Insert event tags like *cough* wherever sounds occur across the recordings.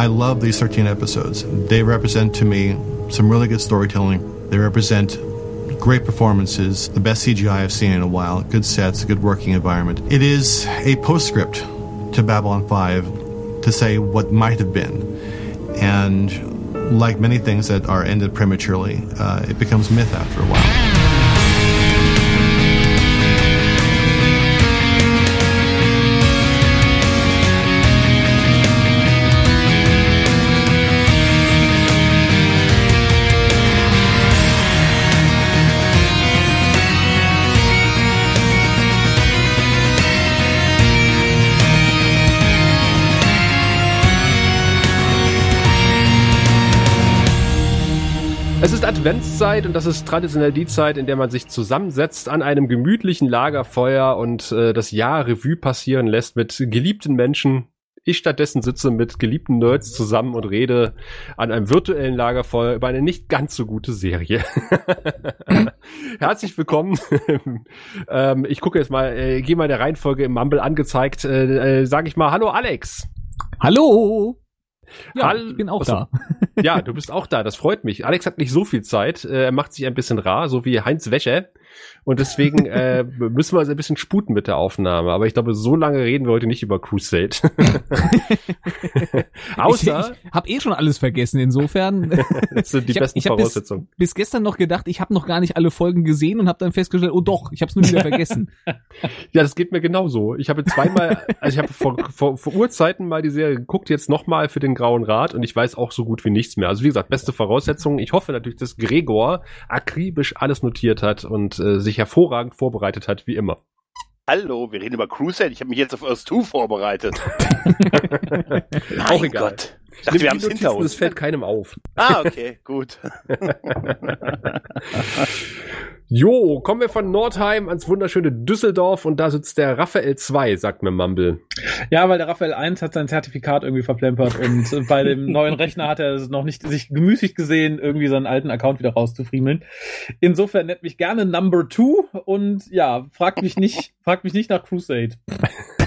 I love these 13 episodes. They represent to me some really good storytelling. They represent great performances, the best CGI I've seen in a while, good sets, a good working environment. It is a postscript to Babylon 5 to say what might have been. And like many things that are ended prematurely, uh, it becomes myth after a while. Es ist Adventszeit und das ist traditionell die Zeit, in der man sich zusammensetzt an einem gemütlichen Lagerfeuer und äh, das Jahr Revue passieren lässt mit geliebten Menschen. Ich stattdessen sitze mit geliebten Nerds zusammen und rede an einem virtuellen Lagerfeuer über eine nicht ganz so gute Serie. *laughs* Herzlich willkommen. *laughs* ähm, ich gucke jetzt mal, äh, gehe mal der Reihenfolge im Mumble angezeigt. Äh, äh, Sage ich mal, hallo Alex. Hallo. Ja, Hall ich bin auch da. Ja, du bist auch da. Das freut mich. Alex hat nicht so viel Zeit. Äh, er macht sich ein bisschen rar, so wie Heinz Wäsche. Und deswegen äh, müssen wir uns ein bisschen sputen mit der Aufnahme. Aber ich glaube, so lange reden wir heute nicht über Crusade. *laughs* Außer. Ich, ich habe eh schon alles vergessen, insofern. *laughs* das sind die ich besten hab, ich Voraussetzungen. Bis, bis, gestern noch gedacht, ich habe noch gar nicht alle Folgen gesehen und habe dann festgestellt, oh doch, ich habe es nur wieder vergessen. *laughs* ja, das geht mir genauso. Ich habe zweimal, also ich habe vor, vor, vor Urzeiten mal die Serie geguckt, jetzt nochmal für den Grauen Rat und ich weiß auch so gut wie nichts mehr. Also wie gesagt, beste Voraussetzungen. Ich hoffe natürlich, dass Gregor akribisch alles notiert hat und äh, sich hervorragend vorbereitet hat, wie immer. Hallo, wir reden über Crusade. Ich habe mich jetzt auf Earth 2 vorbereitet. *laughs* Auch egal. Gott. Ich dachte, wir haben es hinter uns. Es fällt keinem auf. Ah, okay, gut. *laughs* Jo, kommen wir von Nordheim ans wunderschöne Düsseldorf und da sitzt der Raphael 2, sagt mir Mumble. Ja, weil der Raphael 1 hat sein Zertifikat irgendwie verplempert und bei dem *laughs* neuen Rechner hat er noch nicht sich gemüßigt gesehen, irgendwie seinen alten Account wieder rauszufriemeln. Insofern nennt mich gerne Number 2 und ja, fragt mich nicht, fragt mich nicht nach Crusade.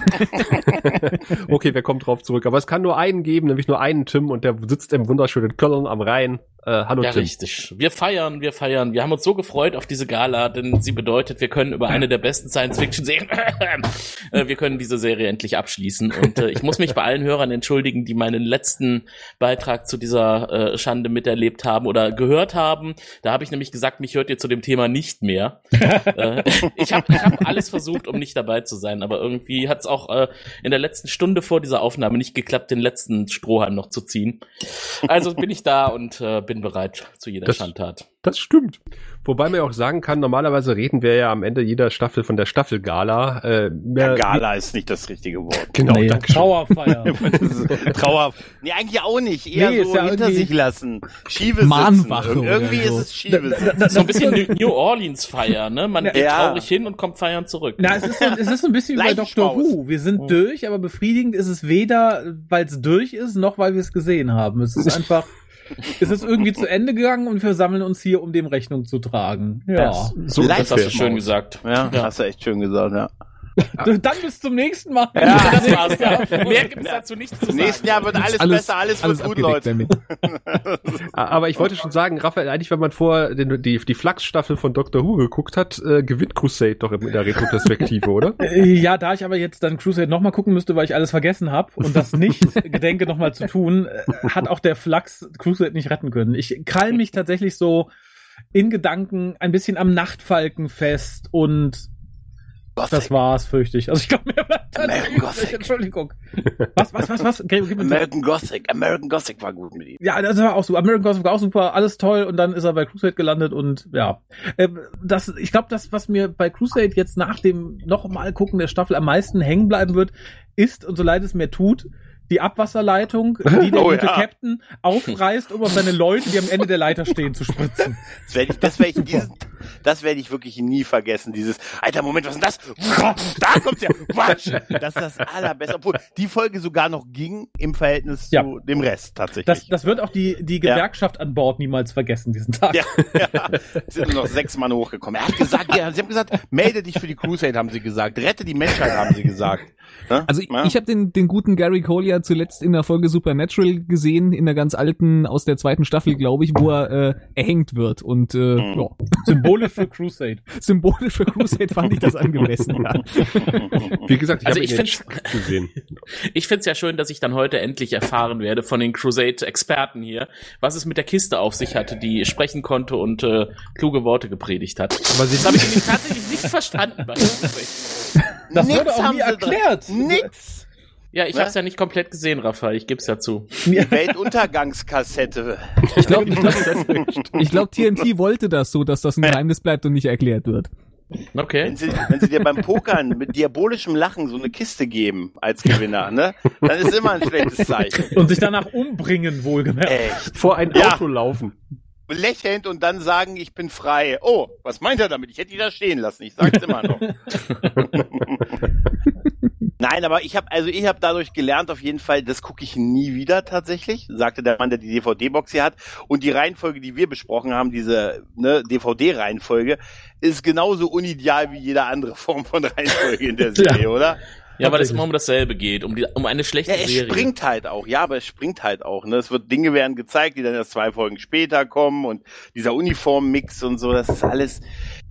*laughs* okay, wer kommt drauf zurück? Aber es kann nur einen geben, nämlich nur einen Tim und der sitzt im wunderschönen Köln am Rhein. Äh, hallo ja, Tim. richtig. Wir feiern, wir feiern. Wir haben uns so gefreut auf diese Gala, denn sie bedeutet, wir können über eine der besten Science-Fiction-Serien, *laughs* äh, wir können diese Serie endlich abschließen. Und äh, ich muss mich bei allen Hörern entschuldigen, die meinen letzten Beitrag zu dieser äh, Schande miterlebt haben oder gehört haben. Da habe ich nämlich gesagt, mich hört ihr zu dem Thema nicht mehr. *laughs* äh, ich habe ich hab alles versucht, um nicht dabei zu sein, aber irgendwie hat es auch äh, in der letzten Stunde vor dieser Aufnahme nicht geklappt, den letzten Strohhalm noch zu ziehen. Also bin ich da und äh, bin bereit zu jeder das, Schandtat. Das stimmt. Wobei man ja auch sagen kann, normalerweise reden wir ja am Ende jeder Staffel von der Staffelgala. Äh, mehr, ja, Gala ist nicht das richtige Wort. Genau, nee, Trauerfeier. *laughs* Trauer. Nee, eigentlich auch nicht. Eher nee, so ja hinter sich lassen. Schiebe Mahnwache. Irgendwie ist es Schiebe So ein bisschen New Orleans Feier, ne? Man geht ja. traurig hin und kommt feiern zurück. Na, es ist so, es ist so ein bisschen wie bei Dr. Who. Wir sind mhm. durch, aber befriedigend ist es weder, weil es durch ist, noch weil wir es gesehen haben. Es ist *laughs* einfach es ist irgendwie zu Ende gegangen und wir sammeln uns hier, um dem Rechnung zu tragen. Ja. Das, so, das hast du schön gesagt. Ja, ja, hast du echt schön gesagt, ja. Dann bis zum nächsten Mal. Ja, *laughs* das war's. Ja. Mehr gibt's dazu nicht zu sagen. Nächsten Jahr wird alles, alles besser, alles, alles wird gut, Leute. *laughs* Aber ich wollte schon sagen, Raphael, eigentlich, wenn man vor den, die, die Flachs-Staffel von Doctor Who geguckt hat, äh, gewinnt Crusade doch in der Retroperspektive, oder? *laughs* Äh, ja, da ich aber jetzt dann Crusade nochmal gucken müsste, weil ich alles vergessen habe und das nicht gedenke nochmal zu tun, äh, hat auch der Flachs Crusade nicht retten können. Ich krall mich tatsächlich so in Gedanken ein bisschen am Nachtfalken fest und Gothic. Das war's, fürchte ich. Also ich glaube, mehr bleibt *laughs* American Gothic. Entschuldigung. Was, was, was, was? Okay, American Gothic. American Gothic war gut mit ihm. Ja, das war auch so. American Gothic war auch super, alles toll und dann ist er bei Crusade gelandet und ja. Ähm, das, ich glaube, das, was mir bei Crusade jetzt nach dem nochmal gucken der Staffel am meisten hängen bleiben wird, ist, und so leid es mir tut, die Abwasserleitung, *laughs* die der oh, gute ja. Captain aufreißt, um auf seine Leute, die am Ende der Leiter stehen, zu spritzen. *laughs* Das werde ich, das werde ich, diesen, Das werde ich wirklich nie vergessen. Dieses, alter Moment, was ist denn das? Da kommt's ja. Quatsch. Das ist das allerbeste. Obwohl die Folge sogar noch ging im Verhältnis Ja. zu dem Rest tatsächlich. Das, das wird auch die, die Ja. Gewerkschaft an Bord niemals vergessen, diesen Tag. ja, ja. Es sind nur noch sechs Mann hochgekommen. Er hat gesagt, ja, sie haben gesagt, melde dich für die Crusade, haben sie gesagt. Rette die Menschheit, haben sie gesagt. Ne? Also ich, Ja. ich habe den, den guten Gary Cole ja zuletzt in der Folge Supernatural gesehen, in der ganz alten, aus der zweiten Staffel, glaube ich, wo er äh, erhängt wird. Und äh, Mhm. ja, Symbolisch für Crusade. *laughs* symbolisch für Crusade fand ich das angemessen. Ja. *laughs* Wie gesagt, ich Also habe ich jetzt gesehen. *laughs* Ich find's ja schön, dass ich dann heute endlich erfahren werde von den Crusade-Experten hier, was es mit der Kiste auf sich hatte, die sprechen konnte und äh, kluge Worte gepredigt hat. Aber sie Das habe ich nämlich tatsächlich nicht verstanden. Bei. Das wurde auch nie erklärt. drin. Nix. Ja, ich Ne? habe es ja nicht komplett gesehen, Raphael. Ich geb's ja zu. Die Weltuntergangskassette. Ich glaube, *laughs* ich glaub, ich glaub, TNT wollte das so, dass das ein Geheimnis bleibt und nicht erklärt wird. Okay. Wenn sie, wenn sie dir beim Pokern mit diabolischem Lachen so eine Kiste geben als Gewinner, ne, dann ist immer ein schlechtes Zeichen. Und sich danach umbringen, wohlgemerkt. Echt. vor ein Ja. Auto laufen. Lächelnd und dann sagen, ich bin frei. Oh, was meint er damit? Ich hätte ihn da stehen lassen. Ich sag's immer noch. *laughs* Nein, aber ich habe also ich habe dadurch gelernt auf jeden Fall, das gucke ich nie wieder tatsächlich, sagte der Mann, der die DVD-Box hier hat. Und die Reihenfolge, die wir besprochen haben, diese ne, DVD-Reihenfolge, ist genauso unideal wie jede andere Form von Reihenfolge in der *laughs* Serie, oder? Ja, weil es immer um dasselbe geht, um, die, um eine schlechte Ja, es Serie. springt halt auch, ja, aber es springt halt auch. Ne? Es wird Dinge werden gezeigt, die dann erst zwei Folgen später kommen und dieser Uniformmix und so, das ist alles.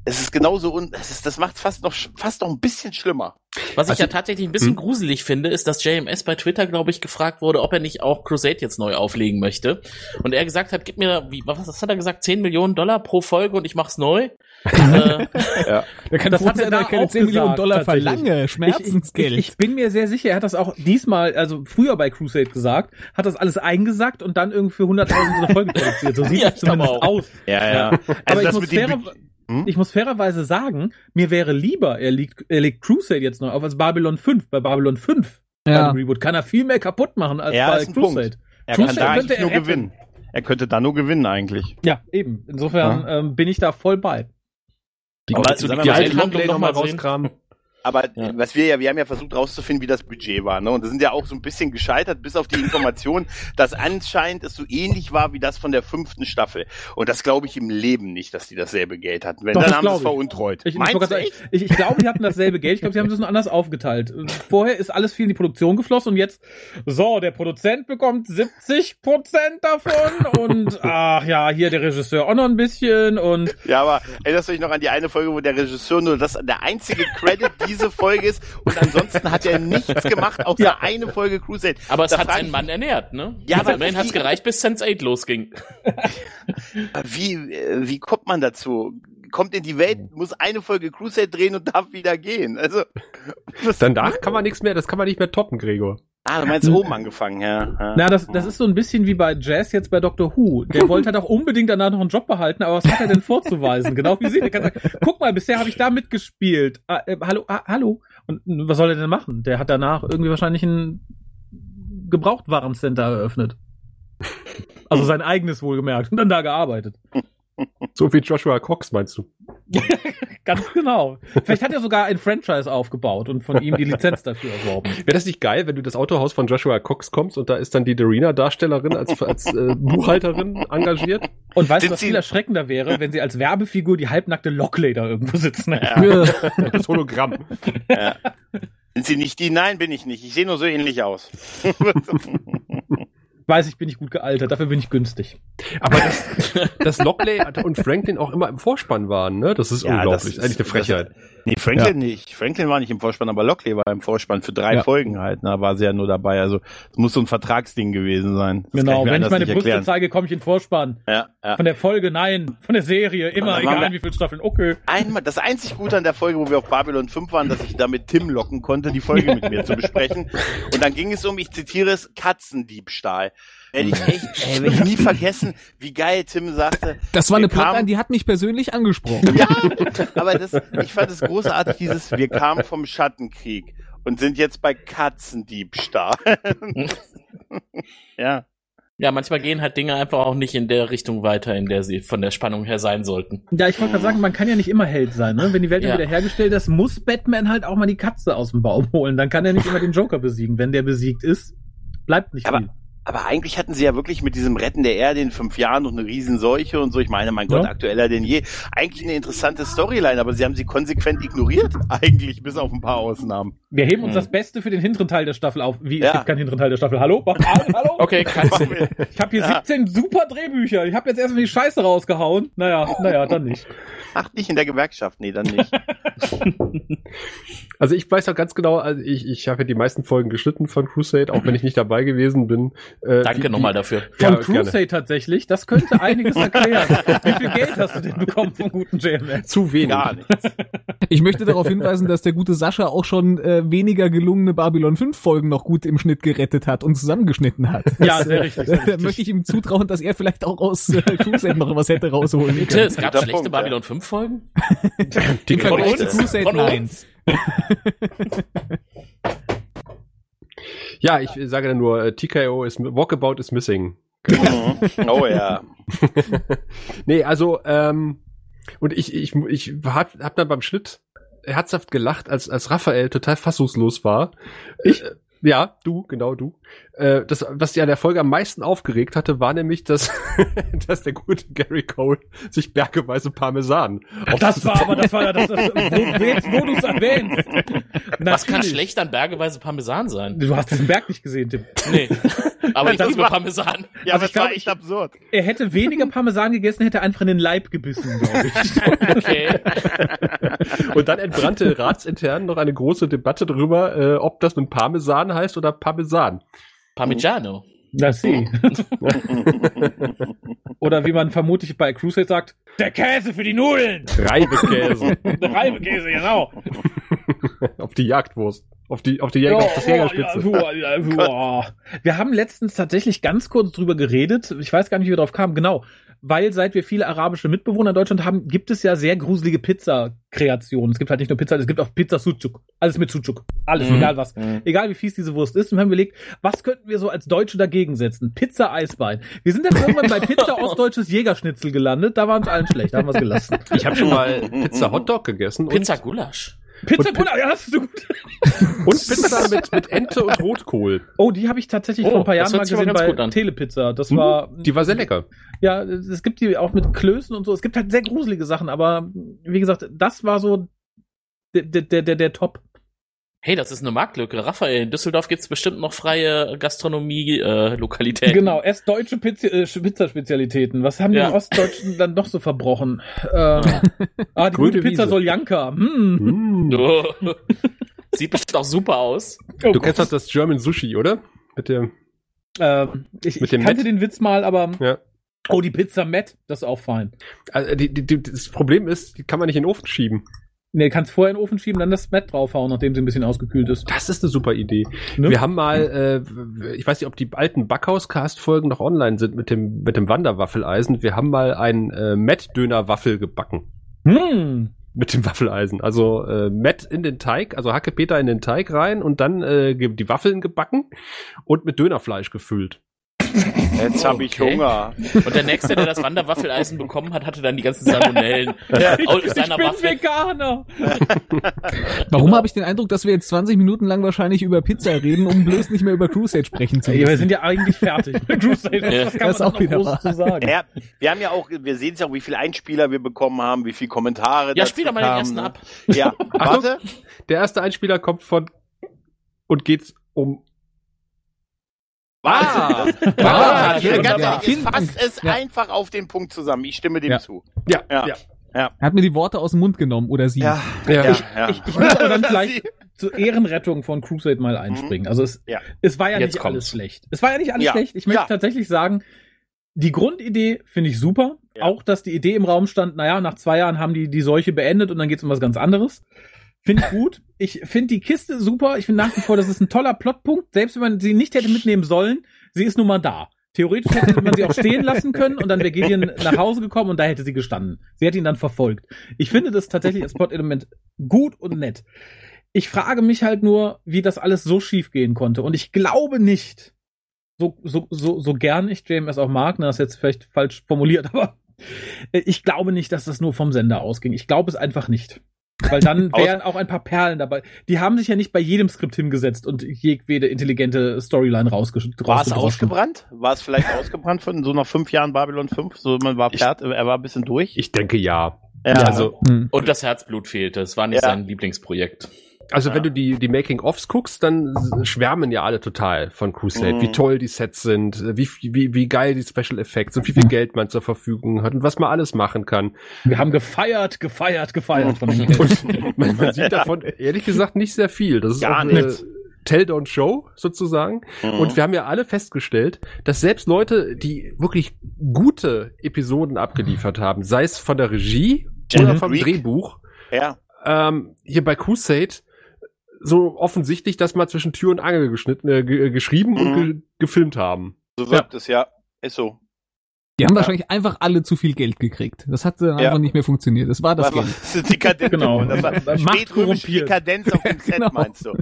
Es ist genauso un, es ist, das macht fast noch fast noch ein bisschen schlimmer. Was ich Also- ja tatsächlich ein bisschen gruselig finde, ist, dass JMS bei Twitter, glaube ich, gefragt wurde, ob er nicht auch Crusade jetzt neu auflegen möchte. Und er gesagt hat, gib mir, wie, was, was hat er gesagt, 10 Millionen Dollar pro Folge und ich mach's neu. Äh, *laughs* Der kann Das hat er da keine auch 10 Millionen Dollar verlange. Ich, Schmerzensgeld. ich, ich bin mir sehr sicher, er hat das auch diesmal, also früher bei Crusade gesagt, hat das alles eingesackt und dann irgendwie für 100.000 so eine Folge produziert. So sieht Ja, es zumindest ich auch. aus. Ja, ja. Also Aber ich muss, fairer, Hm? ich muss fairerweise sagen, mir wäre lieber, er legt, er legt Crusade jetzt noch auf als Babylon 5. Bei Babylon 5 bei ja. Reboot kann er viel mehr kaputt machen als Ja, bei Crusade. Punkt. Er kann Crusade da könnte er nur retten. gewinnen. Er könnte da nur gewinnen eigentlich. Ja, eben. Insofern ähm, bin ich da voll bei. Die Aber die Die alte Handlung Lockley noch mal nochmal rauskramen. Aber Ja. was wir ja, wir haben ja versucht rauszufinden, wie das Budget war, ne? Und das sind ja auch so ein bisschen gescheitert, bis auf die Information, *laughs* dass anscheinend es so ähnlich war wie das von der fünften Staffel. Und das glaube ich im Leben nicht, dass die dasselbe Geld hatten. Wenn Doch, dann haben sie es veruntreut. Ich, ich, Meinst du ich, ich glaube, die hatten dasselbe Geld. Ich glaube, sie haben das nur anders aufgeteilt. Vorher ist alles viel in die Produktion geflossen und jetzt, so, der Produzent bekommt 70 Prozent davon und *laughs* ach ja, hier der Regisseur auch noch ein bisschen und Ja, aber erinnerst du dich noch an die eine Folge, wo der Regisseur nur das der einzige Credit diese Folge ist und ansonsten hat er nichts gemacht, außer Ja. eine Folge Crusade. Aber es Da hat seinen Mann ernährt, ne? Ja, Ja, aber immerhin hat's gereicht, bis Sense 8 losging. Wie, äh, wie kommt man dazu? Kommt in die Welt, muss eine Folge Crusade drehen und darf wieder gehen. Also, Danach *laughs* kann man nichts mehr, das kann man nicht mehr toppen, Gregor. Ah, du meinst oben angefangen, ja. ja. na, das, das ist so ein bisschen wie bei Jazz jetzt bei Doctor Who. Der wollte halt auch unbedingt danach noch einen Job behalten, aber was hat er denn vorzuweisen? Genau wie Sie. Der kann sagen, guck mal, bisher habe ich da mitgespielt. Ah, äh, hallo, ah, hallo. Und was soll er denn machen? Der hat danach irgendwie wahrscheinlich ein Gebrauchtwarencenter eröffnet. Also sein eigenes wohlgemerkt und dann da gearbeitet. So wie Joshua Cox, meinst du? *laughs* Ganz genau. Vielleicht hat er sogar ein Franchise aufgebaut und von ihm die Lizenz dafür erworben. Wäre das nicht geil, wenn du das Autohaus von Joshua Cox kommst und da ist dann die Darina-Darstellerin als, als äh, Buchhalterin engagiert? Und weißt Sind du, was viel erschreckender wäre, wenn sie als Werbefigur die halbnackte Lockley da irgendwo sitzen? Ja. *laughs* Das Hologramm. Sind sie nicht die? Nein, bin ich nicht. Ich sehe nur so ähnlich aus. *laughs* Weiß ich, bin ich gut gealtert, dafür bin ich günstig. Aber dass, *laughs* dass Lockley und Franklin auch immer im Vorspann waren, ne? Das ist Ja, unglaublich. das ist- Eigentlich eine Frechheit. nee, Franklin nicht. Franklin war nicht im Vorspann, aber Lockley war im Vorspann für drei Ja. Folgen halt. Da war sie ja nur dabei. Also, es muss so ein Vertragsding gewesen sein. Das genau, mir wenn ich meine Brüste zeige, komme ich in Vorspann. Ja, ja. Von der Folge, nein. Von der Serie, immer, egal wie viele Staffeln. Okay. Einmal, das einzig Gute an der Folge, wo wir auf Babylon 5 waren, dass ich damit Tim locken konnte, die Folge mit mir zu besprechen. *laughs* Und dann ging es um, ich zitiere es, Katzendiebstahl. Werde ich echt, ey, werde ich nie vergessen, wie geil Tim sagte. Das war eine Plotline, die hat mich persönlich angesprochen. Ja, aber das, ich fand es großartig, dieses, wir kamen vom Schattenkrieg und sind jetzt bei Katzendiebstahl. ja. Ja, manchmal gehen halt Dinge einfach auch nicht in der Richtung weiter, in der sie von der Spannung her sein sollten. Ja, ich wollte gerade sagen, man kann ja nicht immer Held sein, ne? Wenn die Welt ja. wieder hergestellt ist, muss Batman halt auch mal die Katze aus dem Baum holen. Dann kann er nicht immer den Joker besiegen. Wenn der besiegt ist, bleibt nicht Aber- viel. Aber eigentlich hatten sie ja wirklich mit diesem Retten der Erde in fünf Jahren noch eine Riesenseuche und so. Ich meine, mein Gott, Ja. aktueller denn je. Eigentlich eine interessante Storyline, aber sie haben sie konsequent ignoriert. *laughs* Eigentlich, bis auf ein paar Ausnahmen. Wir heben uns Hm. das Beste für den hinteren Teil der Staffel auf. Wie, es Ja. gibt keinen hinteren Teil der Staffel. Hallo? Mach an, hallo? *laughs* Okay, kannst du. Ich habe hier Ja. 17 super Drehbücher. Ich habe jetzt erstmal die Scheiße rausgehauen. Naja, naja, dann nicht. Ach, nicht in der Gewerkschaft. Nee, dann nicht. *laughs* Also ich weiß auch ganz genau, also ich, ich habe ja die meisten Folgen geschnitten von Crusade, auch wenn ich nicht dabei gewesen bin. Äh, Danke nochmal dafür. Von ja, Crusade gerne. tatsächlich, das könnte einiges erklären. *laughs* Wie viel Geld hast du denn bekommen vom guten JMS? Zu wenig. Gar nichts. Ich möchte darauf hinweisen, dass der gute Sascha auch schon äh, weniger gelungene Babylon 5 Folgen noch gut im Schnitt gerettet hat und zusammengeschnitten hat. Ja, sehr richtig. Sehr äh, richtig. Da möchte ich ihm zutrauen, dass er vielleicht auch aus äh, Crusade noch was hätte rausholen Bitte, können. es gab schlechte Punkt, Babylon 5 Folgen? *laughs* Die Im Vergleich Crusade von 1. *laughs* Ja, ich sage dann nur, äh, TKO ist, Walkabout is missing. Mhm. oh ja. *laughs* Nee, also, ähm, und ich, ich, ich hab, hab dann beim Schnitt herzhaft gelacht, als, als Raphael total fassungslos war. Ich? Äh, ja, du, genau du. Äh, das, was die an der Folge am meisten aufgeregt hatte, war nämlich, dass, *laughs* dass der gute Gary Cole sich bergeweise Parmesan Das war aber, das war ja das, das wo, *laughs* jetzt, wo du es erwähnst. Was kann schlecht an bergeweise Parmesan sein? Du hast diesen Berg nicht gesehen, Tim. Nee. Aber ich Das liebe war- Parmesan. Ja, Also aber ich es war glaub, echt absurd. Er hätte weniger Parmesan gegessen, hätte einfach in den Leib gebissen, glaube ich. *laughs* Okay. Und dann entbrannte ratsintern noch eine große Debatte darüber, äh, ob das nun Parmesan heißt oder Parmesan. Parmigiano. Na sie. *laughs* Oder wie man vermutlich bei Crusade sagt, der Käse für die Nudeln. Reibekäse. *laughs* Der Reibekäse, genau. *laughs* auf die Jagdwurst. Auf die, auf die Jäger, auf das Jägerspitze. Ja, ja. Wir haben letztens tatsächlich ganz kurz drüber geredet. Ich weiß gar nicht, wie wir drauf kamen. Genau. Weil seit wir viele arabische Mitbewohner in Deutschland haben, gibt es ja sehr gruselige Pizza-Kreationen. Es gibt halt nicht nur Pizza, es gibt auch Pizza Sucuk. Alles mit Sucuk. Alles, Mhm. egal was. Egal wie fies diese Wurst ist. Und wir haben überlegt, was könnten wir so als Deutsche dagegen setzen? Pizza Eisbein. Wir sind dann irgendwann bei Pizza *laughs* Ostdeutsches Jägerschnitzel gelandet. Da war uns allen schlecht. Da haben wir es gelassen. Ich habe schon mal *laughs* Pizza Hotdog gegessen Pizza Gulasch. Pizza, Gulasch, ja, das ist so gut. *laughs* und, Pizza mit, mit Ente und Rotkohl. Oh, die habe ich tatsächlich Oh, vor ein paar das Jahren mal gesehen bei. Telepizza. Das Mhm, war, Die war sehr lecker. ja, es gibt die auch mit Klößen und so. Es gibt halt sehr gruselige Sachen, aber wie gesagt, das war so der, der, der, der Top. Hey, das ist eine Marktlücke. Raphael, in Düsseldorf gibt's bestimmt noch freie Gastronomie-Lokalitäten. Genau, erst deutsche Pizza, äh, Pizzaspezialitäten. Was haben die Ja. im Ostdeutschen dann noch so verbrochen? *laughs* Ähm, ah, die Grüne gute Pizza Wiese. Soljanka. Hm. Mm. Oh. *laughs* Sieht bestimmt auch super aus. Oh Du kennst doch das German Sushi, oder? Mit dem, ähm, ich, mit ich dem kannte Met? den Witz mal, aber ja. oh, die Pizza Matt, das ist auch fein. Also die, die, die, das Problem ist, die kann man nicht in den Ofen schieben. Nee, kannst vorher in den Ofen schieben, dann das Matt draufhauen, nachdem sie ein bisschen ausgekühlt ist. Das ist eine super Idee. Ne? Wir haben mal, äh, ich weiß nicht, ob die alten Backhaus-Cast-Folgen noch online sind mit dem, mit dem Wanderwaffeleisen. Wir haben mal einen äh, Matt-Döner-Waffel gebacken. Hm. Mit dem Waffeleisen. Also äh, Matt in den Teig, also Hackepeter in den Teig rein und dann äh, die Waffeln gebacken und mit Dönerfleisch gefüllt. Jetzt habe ich Okay. Hunger. Und der Nächste, der das Wanderwaffeleisen bekommen hat, hatte dann die ganzen Salmonellen *laughs* aus Ich seiner bin Waffel. Veganer. Warum habe ich den Eindruck, dass wir jetzt 20 Minuten lang wahrscheinlich über Pizza reden, um bloß nicht mehr über Crusade sprechen zu Ja, müssen? wir sind ja eigentlich fertig mit *laughs* Crusade. Ja. was kann Das man auch wieder groß zu sagen? Ja, wir haben ja auch, wir sehen es ja auch, wie viele Einspieler wir bekommen haben, wie viele Kommentare. Ja, spiel doch mal den ersten ab. Ja, Achtung. warte. Der erste Einspieler kommt von und geht's um. Ah, Ah, ja, ganz ja. ehrlich, fasst es Ja. einfach auf den Punkt zusammen. Ich stimme dem Ja. zu. Ja, Ja. ja. Er hat mir die Worte aus dem Mund genommen, oder sie. ja. ja, ja. Ich, ich muss aber dann vielleicht zur Ehrenrettung von Crusade mal einspringen. Also es, Ja. es war ja Jetzt nicht kommt's. alles schlecht. Es war ja nicht alles Ja. schlecht. Ich möchte Ja. tatsächlich sagen, die Grundidee finde ich super. Ja. Auch, dass die Idee im Raum stand, naja, nach zwei Jahren haben die die Seuche beendet und dann geht's um was ganz anderes. Finde ich gut. Ich finde die Kiste super. Ich finde nach wie vor, das ist ein toller Plotpunkt. Selbst wenn man sie nicht hätte mitnehmen sollen, sie ist nun mal da. Theoretisch hätte man sie auch stehen lassen können und dann wäre Gideon nach Hause gekommen und da hätte sie gestanden. Sie hätte ihn dann verfolgt. Ich finde das tatsächlich als Plot-Element gut und nett. Ich frage mich halt nur, wie das alles so schief gehen konnte. Und ich glaube nicht, so, so, so, so gern ich JMS auch mag, ne, das ist jetzt vielleicht falsch formuliert, *laughs* aber ich glaube nicht, dass das nur vom Sender ausging. Ich glaube es einfach nicht. Weil dann wären auch ein paar Perlen dabei. Die haben sich ja nicht bei jedem Skript hingesetzt und jedwede intelligente Storyline rausgesch War es ausgebrannt? War es vielleicht ausgebrannt von so nach fünf Jahren Babylon 5? So, man war Ich- fertig, er war ein bisschen durch. Ich denke ja. Ja, also, Hm. Und das Herzblut fehlte. Es war nicht Ja. sein Lieblingsprojekt. Also Ja. wenn du die, die Making-ofs guckst, dann schwärmen ja alle total von Crusade, Mhm. wie toll die Sets sind, wie, wie, wie geil die Special Effects und wie viel Geld man zur Verfügung hat und was man alles machen kann. Wir haben gefeiert, gefeiert, gefeiert von Geld. *laughs* Und man, man sieht davon ehrlich gesagt nicht sehr viel. Das ist Gar nichts. eine Tell Don't Show sozusagen. Mhm. Und wir haben ja alle festgestellt, dass selbst Leute, die wirklich gute Episoden abgeliefert haben, sei es von der Regie Jen oder vom Freak. Drehbuch, ja. ähm, hier bei Crusade so offensichtlich, dass mal zwischen Tür und Angel geschnitten, äh, ge geschrieben und Mhm. ge gefilmt haben. So wirkt es, ja. Ist so. Die haben wahrscheinlich einfach alle zu viel Geld gekriegt. Das hat dann Ja. einfach nicht mehr funktioniert. Das war das War- Geld. *laughs* Das ist dekadent. Genau. Das war spätrömische. Dekadenz auf dem *laughs* Set, Genau. meinst du?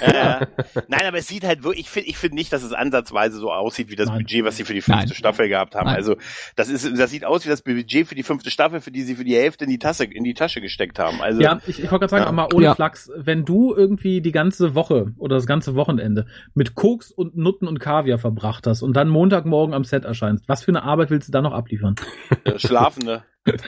Äh, *laughs* nein, aber es sieht halt wirklich, ich finde ich finde nicht, dass es ansatzweise so aussieht wie das Nein. Budget, was sie für die fünfte Nein. Staffel gehabt haben. Nein. Also, das ist, das sieht aus wie das Budget für die fünfte Staffel, für die sie für die Hälfte in die Tasse, in die Tasche gesteckt haben. Also, Ja, ich, ich wollte gerade sagen, Ja. mal ohne Ja. Flachs, wenn du irgendwie die ganze Woche oder das ganze Wochenende mit Koks und Nutten und Kaviar verbracht hast und dann Montagmorgen am Set erscheinst, was für eine Arbeit willst du da noch abliefern? Schlafende.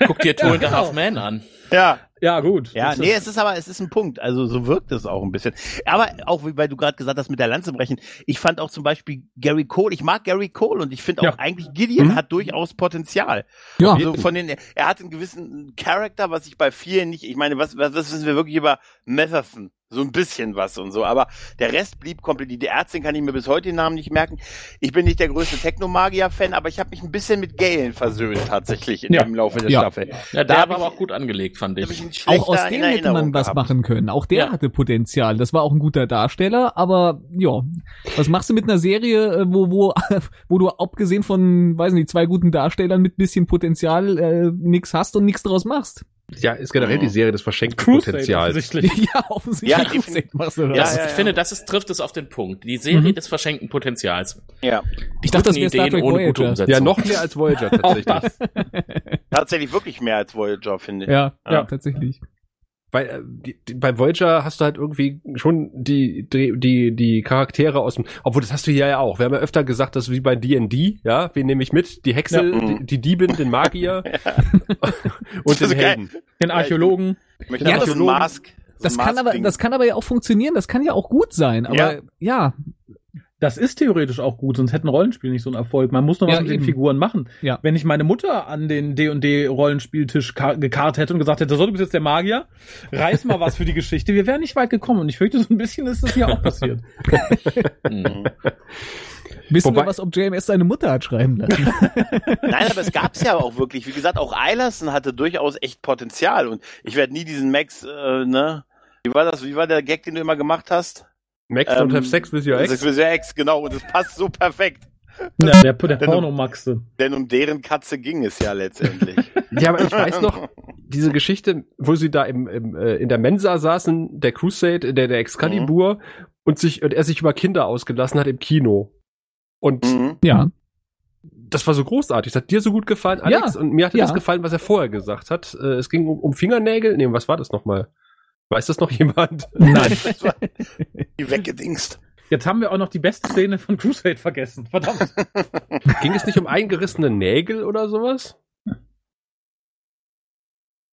Guck dir Two and a genau. Half Men an. Ja. Ja, gut. Ja, nee, es ist aber, es ist ein Punkt. Also so wirkt es auch ein bisschen. Aber auch, wie weil du gerade gesagt hast, mit der Lanze brechen. Ich fand auch zum Beispiel Gary Cole, ich mag Gary Cole und ich finde auch Ja. eigentlich Gideon Mhm. hat durchaus Potenzial. Ja, Also von den, er hat einen gewissen Charakter, was ich bei vielen nicht, ich meine, was, was, was wissen wir wirklich über Matherson? So ein bisschen was und so, aber der Rest blieb komplett. Die Ärztin kann ich mir bis heute den Namen nicht merken. Ich bin nicht der größte Technomagier-Fan, aber ich habe mich ein bisschen mit Galen versöhnt tatsächlich in Ja. dem Laufe der Ja. Staffel. Ja, Da war ich- aber auch gut angelegt, fand ich. ich auch aus dem hätte Erinnerung man was gehabt. machen können. Auch der Ja. hatte Potenzial. Das war auch ein guter Darsteller, aber ja, was machst du mit einer Serie, äh, wo wo *laughs* wo du abgesehen von, weiß nicht, zwei guten Darstellern mit bisschen Potenzial äh, nix hast und nichts draus machst? Ja, ist generell Mhm. die Serie des verschenkten Crusade Potenzials. offensichtlich. *laughs* ja, offensichtlich. Ja. *laughs* Ja, ja, ich ja. finde, das ist, trifft es auf den Punkt. Die Serie Mhm. des verschenkten Potenzials. Ja, Ich dachte, das wäre Star Ideen Trek ohne gute. Umsetzung. Ja, noch mehr als *laughs* Voyager tatsächlich. tatsächlich wirklich mehr als Voyager, finde ich. Ja, ja, Ja. tatsächlich. Weil äh, die, die, bei Voyager hast du halt irgendwie schon die, die, die, die Charaktere aus dem, obwohl das hast du hier ja auch. Wir haben ja öfter gesagt, dass wie bei D&D, ja, wen nehme ich mit? Die Hexe, Ja. die, die Diebin, den Magier *laughs* und Das den geil. Helden. Den Archäologen. Ich möchte Ja, einfach das- Mask. Das ein kann aber, das kann aber ja auch funktionieren. Das kann ja auch gut sein. Aber ja, ja, Das ist theoretisch auch gut, sonst hätten Rollenspiele nicht so einen Erfolg. Man muss noch was Ja, mit den eben. Figuren machen. Ja. Wenn ich meine Mutter an den D&D Rollenspieltisch ka- gekarrt hätte und gesagt hätte, so, du bist jetzt der Magier, reiß mal was für die Geschichte, wir wären nicht weit gekommen. Und ich fürchte, so ein bisschen ist das hier auch passiert. *laughs* Wissen Wobei- wir was, ob JMS seine Mutter hat schreiben lassen? *laughs* Nein, aber es gab's ja auch wirklich. Wie gesagt, auch Eilerson hatte durchaus echt Potenzial. Und ich werde nie diesen Max, äh, ne? Wie war das? Wie war der Gag, den du immer gemacht hast? Max Ähm, don't have sex with your Sex ex. with your Ex, genau. Und es passt so perfekt. Ja, der, der Denn- Pornomaxe. Denn um deren Katze ging es ja letztendlich. *laughs* Ja, aber ich weiß noch, diese Geschichte, wo sie da im, im, äh, in der Mensa saßen, der Crusade, der, der Excalibur, und sich, und er sich über Kinder ausgelassen hat im Kino. Und mhm. ja. das war so großartig. Das hat dir so gut gefallen, Alex, Ja, und mir hatte ja. das gefallen, was er vorher gesagt hat. Äh, es ging um, um Fingernägel. Nee, was war das nochmal? Weiß das noch *laughs* jemand? Nein. Die weggedingst. Jetzt haben wir auch noch die beste Szene von Crusade vergessen. Verdammt. *laughs* ging es nicht um eingerissene Nägel oder sowas?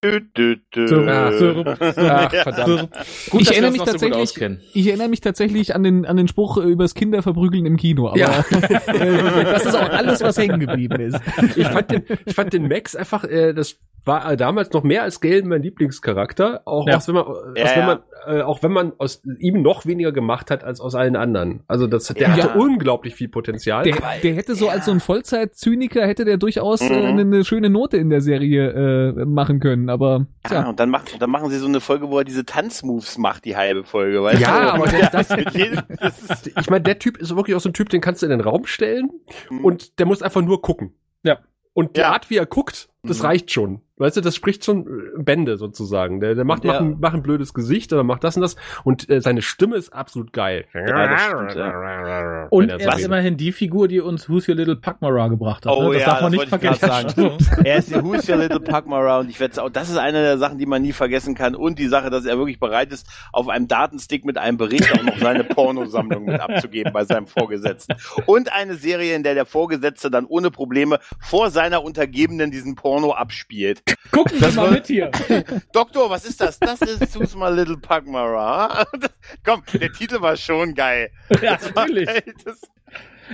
Dü, dü. So, Ah, so, Ach, verdammt. Gut, Ich dass wir erinnere uns mich so tatsächlich- auskennen. Ich erinnere mich tatsächlich an den, an den Spruch äh, übers Kinderverprügeln im Kino. Aber Ja. *laughs* äh, das ist auch alles, was hängen geblieben ist. Ich fand den, ich fand den Max einfach, äh, das war äh, damals noch mehr als Galen mein Lieblingscharakter. Auch, Ja. aus, wenn man, äh, Ja, aus, wenn ja. man, äh, auch wenn man aus ihm noch weniger gemacht hat als aus allen anderen. Also das, der Ja. hatte unglaublich viel Potenzial. Der, der hätte so als so ein Vollzeit-Zyniker, hätte der durchaus äh, Mhm. eine, eine schöne Note in der Serie äh, machen können. Aber Ja, und dann, macht, dann machen sie so eine Folge, wo er diese Tanzmoves macht, die halbe Folge. Weißt Ja, du? aber der- das- *laughs* *laughs* das ist, ich meine, der Typ ist wirklich auch so ein Typ, den kannst du in den Raum stellen Mhm. und der muss einfach nur gucken. Ja. Und die Ja. Art, wie er guckt, das Mhm. reicht schon. Weißt du, das spricht schon äh, Bände sozusagen. Der, der macht, der- macht, ein, macht ein blödes Gesicht oder macht das und das. Und äh, seine Stimme ist absolut geil. Ja, das stimmt, ja. Und Wenn er ist so immerhin die Figur, die uns Who's Your Little Pugmara gebracht hat. Oh ne? Das ja, darf man das nicht vergessen. *laughs* Er ist die Who's Your Little Pugmara und ich werde auch, das ist eine der Sachen, die man nie vergessen kann und die Sache, dass er wirklich bereit ist, auf einem Datenstick mit einem Bericht auch noch seine Pornosammlung mit abzugeben bei seinem Vorgesetzten. Und eine Serie, in der der Vorgesetzte dann ohne Probleme vor seiner Untergebenen diesen Porno abspielt. Gucken Sie mal mit hier. *laughs* Doktor, was ist das? Das ist Who's My Little Pugmara. Das, *laughs* komm, der Titel war schon geil. Ja, natürlich. Das,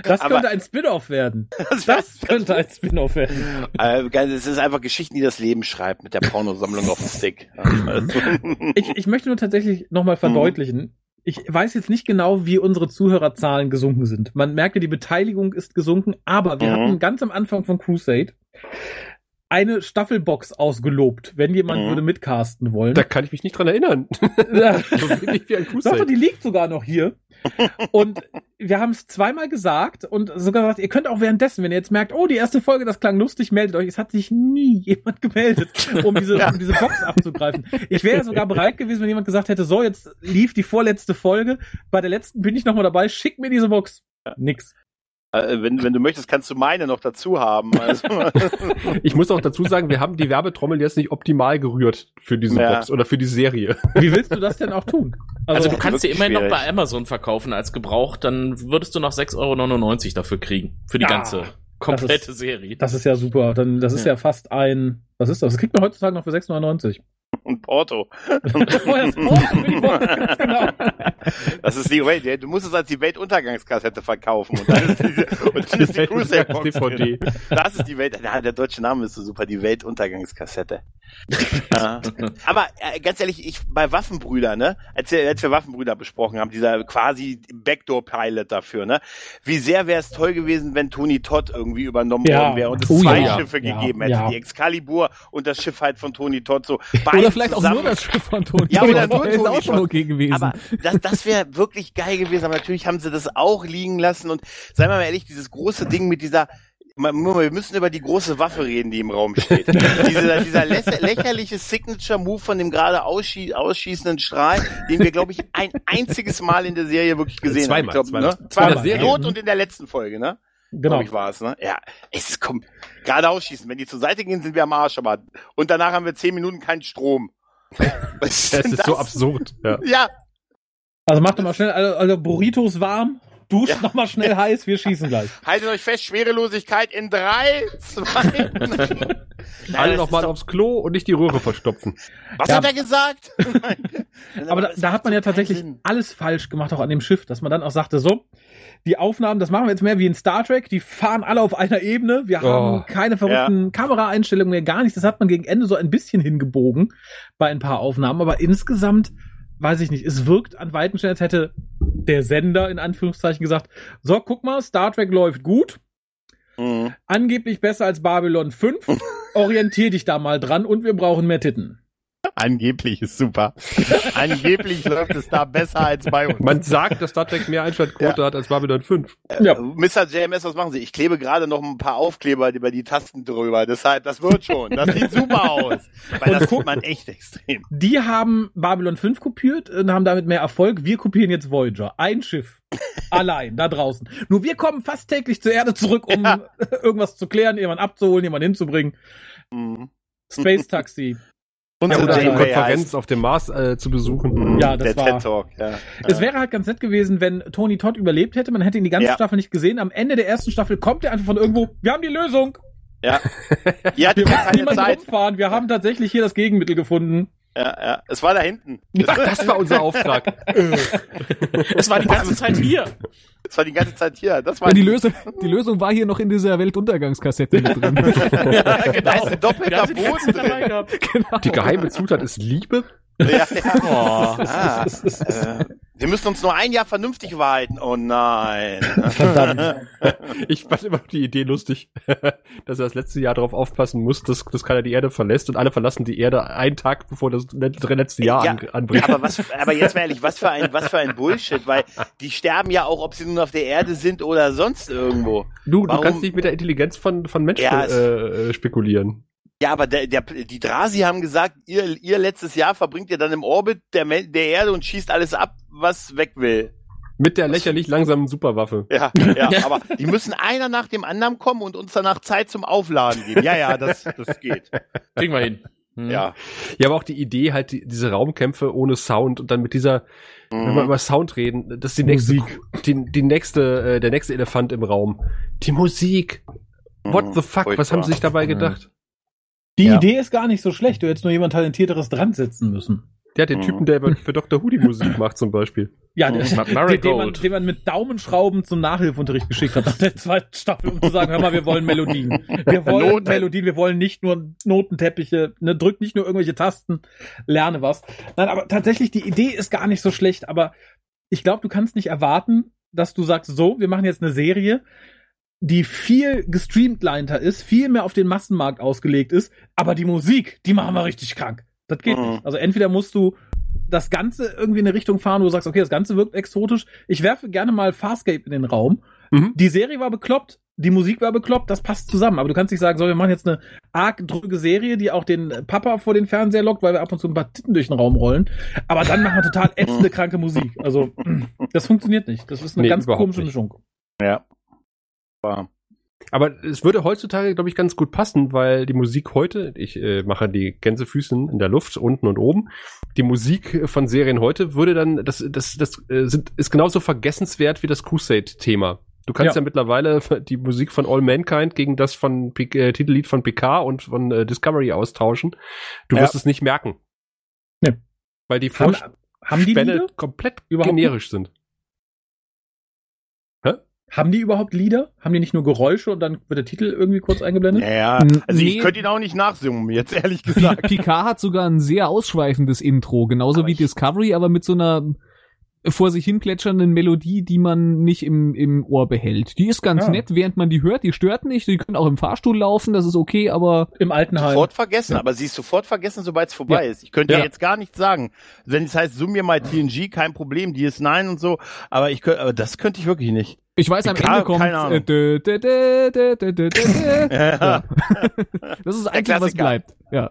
Das Aber- könnte ein Spin-off werden. das, Das könnte ein Spin-off werden. Äh, es ist einfach Geschichten, die das Leben schreibt mit der Pornosammlung auf dem Stick. Ich, ich möchte nur tatsächlich nochmal verdeutlichen. Ich weiß jetzt nicht genau, wie unsere Zuhörerzahlen gesunken sind. Man merkte, die Beteiligung ist gesunken, aber wir Mhm. hatten ganz am Anfang von Crusade eine Staffelbox ausgelobt, wenn jemand Mhm. würde mitcasten wollen. Da kann ich mich nicht dran erinnern. *laughs* *laughs* so wenig wie ein Doch, Crusade. die liegt sogar noch hier. Und wir haben es zweimal gesagt und sogar gesagt, ihr könnt auch währenddessen, wenn ihr jetzt merkt, oh, die erste Folge, das klang lustig, meldet euch. Es hat sich nie *laughs* jemand gemeldet, um diese, um diese Box abzugreifen. Ich wäre sogar bereit gewesen, wenn jemand gesagt hätte, so, jetzt lief die vorletzte Folge, bei der letzten bin ich nochmal dabei, schick mir diese Box. Nix. Äh, wenn, wenn du möchtest, kannst du meine noch dazu haben. Also, *laughs* Ich muss auch dazu sagen, wir haben die Werbetrommel jetzt nicht optimal gerührt für diese Ja. Box oder für die Serie. Wie willst du das denn auch tun? Also du kannst sie immerhin noch bei Amazon verkaufen als gebraucht, dann würdest du noch 6,99 Euro dafür kriegen. Für die Ja, ganze komplette ist- Serie. das ist ja super. Dann, das ist ja. fast ein, was ist das? Das kriegt man heutzutage noch für 6,99. Und Porto. Die ganz genau. Das ist die Welt. Du musst es als die Weltuntergangskassette verkaufen. Und dann ist, diese, und dann ist die Box DVD. Das ist die Welt. Ja, der deutsche Name ist so super. Die Weltuntergangskassette. *laughs* Aber äh, ganz ehrlich, ich bei Waffenbrüder, ne, als wir, als wir Waffenbrüder besprochen haben, dieser quasi Backdoor-Pilot dafür, ne, wie sehr wäre es toll gewesen, wenn Tony Todd irgendwie übernommen Ja. worden wäre und es Oh, zwei ja. Schiffe Ja. gegeben hätte, die Excalibur und das Schiff halt von Tony Todd so. *laughs* Oder vielleicht auch zusammen- nur das Schiff von Toni. Ja, oder nur Toni auch schon Todd. okay gewesen. Aber das, das wäre wirklich geil gewesen. Aber natürlich haben sie das auch liegen lassen. Und seien wir mal ehrlich, dieses große Ding mit dieser, wir müssen über die große Waffe reden, die im Raum steht. *laughs* dieser dieser lä- lächerliche Signature-Move von dem gerade ausschie ausschießenden Strahl, den wir, glaube ich, ein einziges Mal in der Serie wirklich gesehen Zweimal, haben. Ich glaub, zweimal. Ne? Zweimal. In der Serie. Pilot und in der letzten Folge, ne? Genau. Glaube ich war es, ne? Ja, es kommt gerade ausschießen. Wenn die zur Seite gehen, sind wir am Arsch, aber und danach haben wir zehn Minuten keinen Strom. *laughs* Was Das denn ist so absurd. Ja. Ja, Also macht doch mal schnell, also, also Burritos warm, duscht Ja. noch mal schnell heiß, wir schießen gleich. *laughs* Haltet euch fest, Schwerelosigkeit in drei, zwei. *laughs* Alle das noch ist mal doch- aufs Klo und nicht die Röhre verstopfen. Was Ja. hat er gesagt? *laughs* Aber da, da hat man ja tatsächlich alles falsch gemacht, auch an dem Schiff, dass man dann auch sagte, so, die Aufnahmen, das machen wir jetzt mehr wie in Star Trek, die fahren alle auf einer Ebene, wir haben Oh. keine verrückten Kameraeinstellungen mehr, gar nichts. Das hat man gegen Ende so ein bisschen hingebogen bei ein paar Aufnahmen, aber insgesamt, weiß ich nicht, es wirkt an weiten Stellen, als hätte der Sender in Anführungszeichen gesagt, so, guck mal, Star Trek läuft gut, Mhm. angeblich besser als Babylon 5, *laughs* orientier dich da mal dran und wir brauchen mehr Titten. Angeblich ist super. Angeblich läuft es da besser als bei uns. Man sagt, dass Star Trek mehr Einschaltquote hat als Babylon 5. Ja. Mr. JMS, was machen Sie? Ich klebe gerade noch ein paar Aufkleber über die Tasten drüber. Deshalb, das wird schon. Das sieht super aus. Weil das guckt man echt extrem. Die haben Babylon 5 kopiert und haben damit mehr Erfolg. Wir kopieren jetzt Voyager. Ein Schiff. *laughs* Allein, da draußen. Nur wir kommen fast täglich zur Erde zurück, um Ja. *laughs* irgendwas zu klären, jemanden abzuholen, jemanden hinzubringen. Mhm. Space Taxi. Ja, Unsere oder eine Konferenz auf dem Mars äh, zu besuchen. heißt- Ja, das der war- TED Talk, ja. Es wäre halt ganz nett gewesen, wenn Tony Todd überlebt hätte. Man hätte ihn die ganze Ja. Staffel nicht gesehen. Am Ende der ersten Staffel kommt er einfach von irgendwo. Wir haben die Lösung. Ja. Wir ja müssen niemanden Zeit. rumfahren. Wir haben tatsächlich hier das Gegenmittel gefunden. Ja, ja. Es war da hinten. Ach, das war unser Auftrag. *laughs* Es war die ganze Zeit hier. Es war die ganze Zeit hier. Das war Ja, die, Lösung, die Lösung war hier noch in dieser Weltuntergangskassette mit drin. *laughs* Ja, genau. Da ist ein doppelter Boden drin. gehabt. Die geheime Zutat ist Liebe. Ja, ja. *laughs* Oh. Ah, äh, wir müssen uns nur ein Jahr vernünftig verhalten. Oh nein. *laughs* Verdammt. Ich fand immer die Idee lustig, *laughs* dass er das letzte Jahr darauf aufpassen muss, dass, dass keiner die Erde verlässt und alle verlassen die Erde einen Tag, bevor das let- letzte Jahr Ja, an, anbricht. Aber was, aber jetzt mal ehrlich, was für ein, was für ein Bullshit, weil die sterben ja auch, ob sie nun auf der Erde sind oder sonst irgendwo. Du, du kannst nicht mit der Intelligenz von, von Menschen Ja, äh, äh, spekulieren. Ja, aber der, der, die Drasi haben gesagt, ihr, ihr letztes Jahr verbringt ihr dann im Orbit der, der Erde und schießt alles ab, was weg will. Mit der lächerlich langsamen Superwaffe. Ja, ja, *laughs* aber die müssen einer nach dem anderen kommen und uns danach Zeit zum Aufladen geben. Ja, ja, das, das geht. Kriegen wir hin. Hm. Ja. Ja, aber auch die Idee, halt die, diese Raumkämpfe ohne Sound und dann mit dieser, wenn wir Mhm. über Sound reden, das ist die nächste, Musik. die, die nächste, äh, der nächste Elefant im Raum. Die Musik. What Mhm. the fuck? Was Furchtbar. haben sie sich dabei gedacht? Die Ja. Idee ist gar nicht so schlecht. Du hättest nur jemand Talentierteres dran setzen müssen. Der hat den Mhm. Typen, der für Dr. Who die Musik macht zum Beispiel. Ja, der, Matt den, den, man, den man mit Daumenschrauben zum Nachhilfunterricht geschickt hat nach der zweiten Staffel, um zu sagen, hör mal, wir wollen Melodien. Wir *laughs* wollen Noten. Melodien, wir wollen nicht nur Notenteppiche, ne, drück nicht nur irgendwelche Tasten, lerne was. Nein, aber tatsächlich, die Idee ist gar nicht so schlecht, aber ich glaube, du kannst nicht erwarten, dass du sagst, so, wir machen jetzt eine Serie, die viel gestreamliner ist, viel mehr auf den Massenmarkt ausgelegt ist, aber die Musik, die machen wir richtig krank. Das geht Mhm. nicht. Also entweder musst du das Ganze irgendwie in eine Richtung fahren, wo du sagst, okay, das Ganze wirkt exotisch. Ich werfe gerne mal Farscape in den Raum. Mhm. Die Serie war bekloppt, die Musik war bekloppt, das passt zusammen. Aber du kannst nicht sagen, so, wir machen jetzt eine arg drücke Serie, die auch den Papa vor den Fernseher lockt, weil wir ab und zu ein paar Titten durch den Raum rollen. Aber dann machen wir total *laughs* ätzende, kranke Musik. Also, das funktioniert nicht. Das ist eine Nee, ganz komische nicht. Mischung. Ja. War- Aber es würde heutzutage, glaube ich, ganz gut passen, weil die Musik heute, ich äh, mache die Gänsefüßen in der Luft, unten und oben, die Musik von Serien heute würde dann, das, das, das äh, sind, ist genauso vergessenswert wie das Crusade-Thema. Du kannst ja. Ja. mittlerweile *laughs* die Musik von All Mankind gegen das von P äh, Titellied von PK und von äh, Discovery austauschen. Du Ja. wirst es nicht merken. Nee. Weil die Haben, Vorspänne haben die Lieder? komplett Überhaupt nicht? generisch sind. Haben die überhaupt Lieder? Haben die nicht nur Geräusche und dann wird der Titel irgendwie kurz eingeblendet? Ja, ja. N- Also ich nee. könnte ihn auch nicht nachsummen, jetzt ehrlich *laughs* gesagt. Picard hat sogar ein sehr ausschweifendes Intro, genauso Aber wie ich- Discovery, aber mit so einer vor sich hin plätschernden Melodie, die man nicht im, im Ohr behält. Die ist ganz Ah. nett, während man die hört, die stört nicht, die können auch im Fahrstuhl laufen, das ist okay, aber Im Altenheim. Sofort vergessen, Ja. aber sie ist sofort vergessen, sobald es vorbei Ja. ist. Ich könnte Ja. ja. jetzt gar nichts sagen. Wenn es heißt, zoom mir mal TNG, kein Problem, DS9 und so, aber ich könnte, aber das könnte ich wirklich nicht. ich weiß, am Ende kommt äh, dö, dö, dö, dö, dö, dö, dö. *laughs* Ja. *laughs* Das ist eigentlich was bleibt. Ja.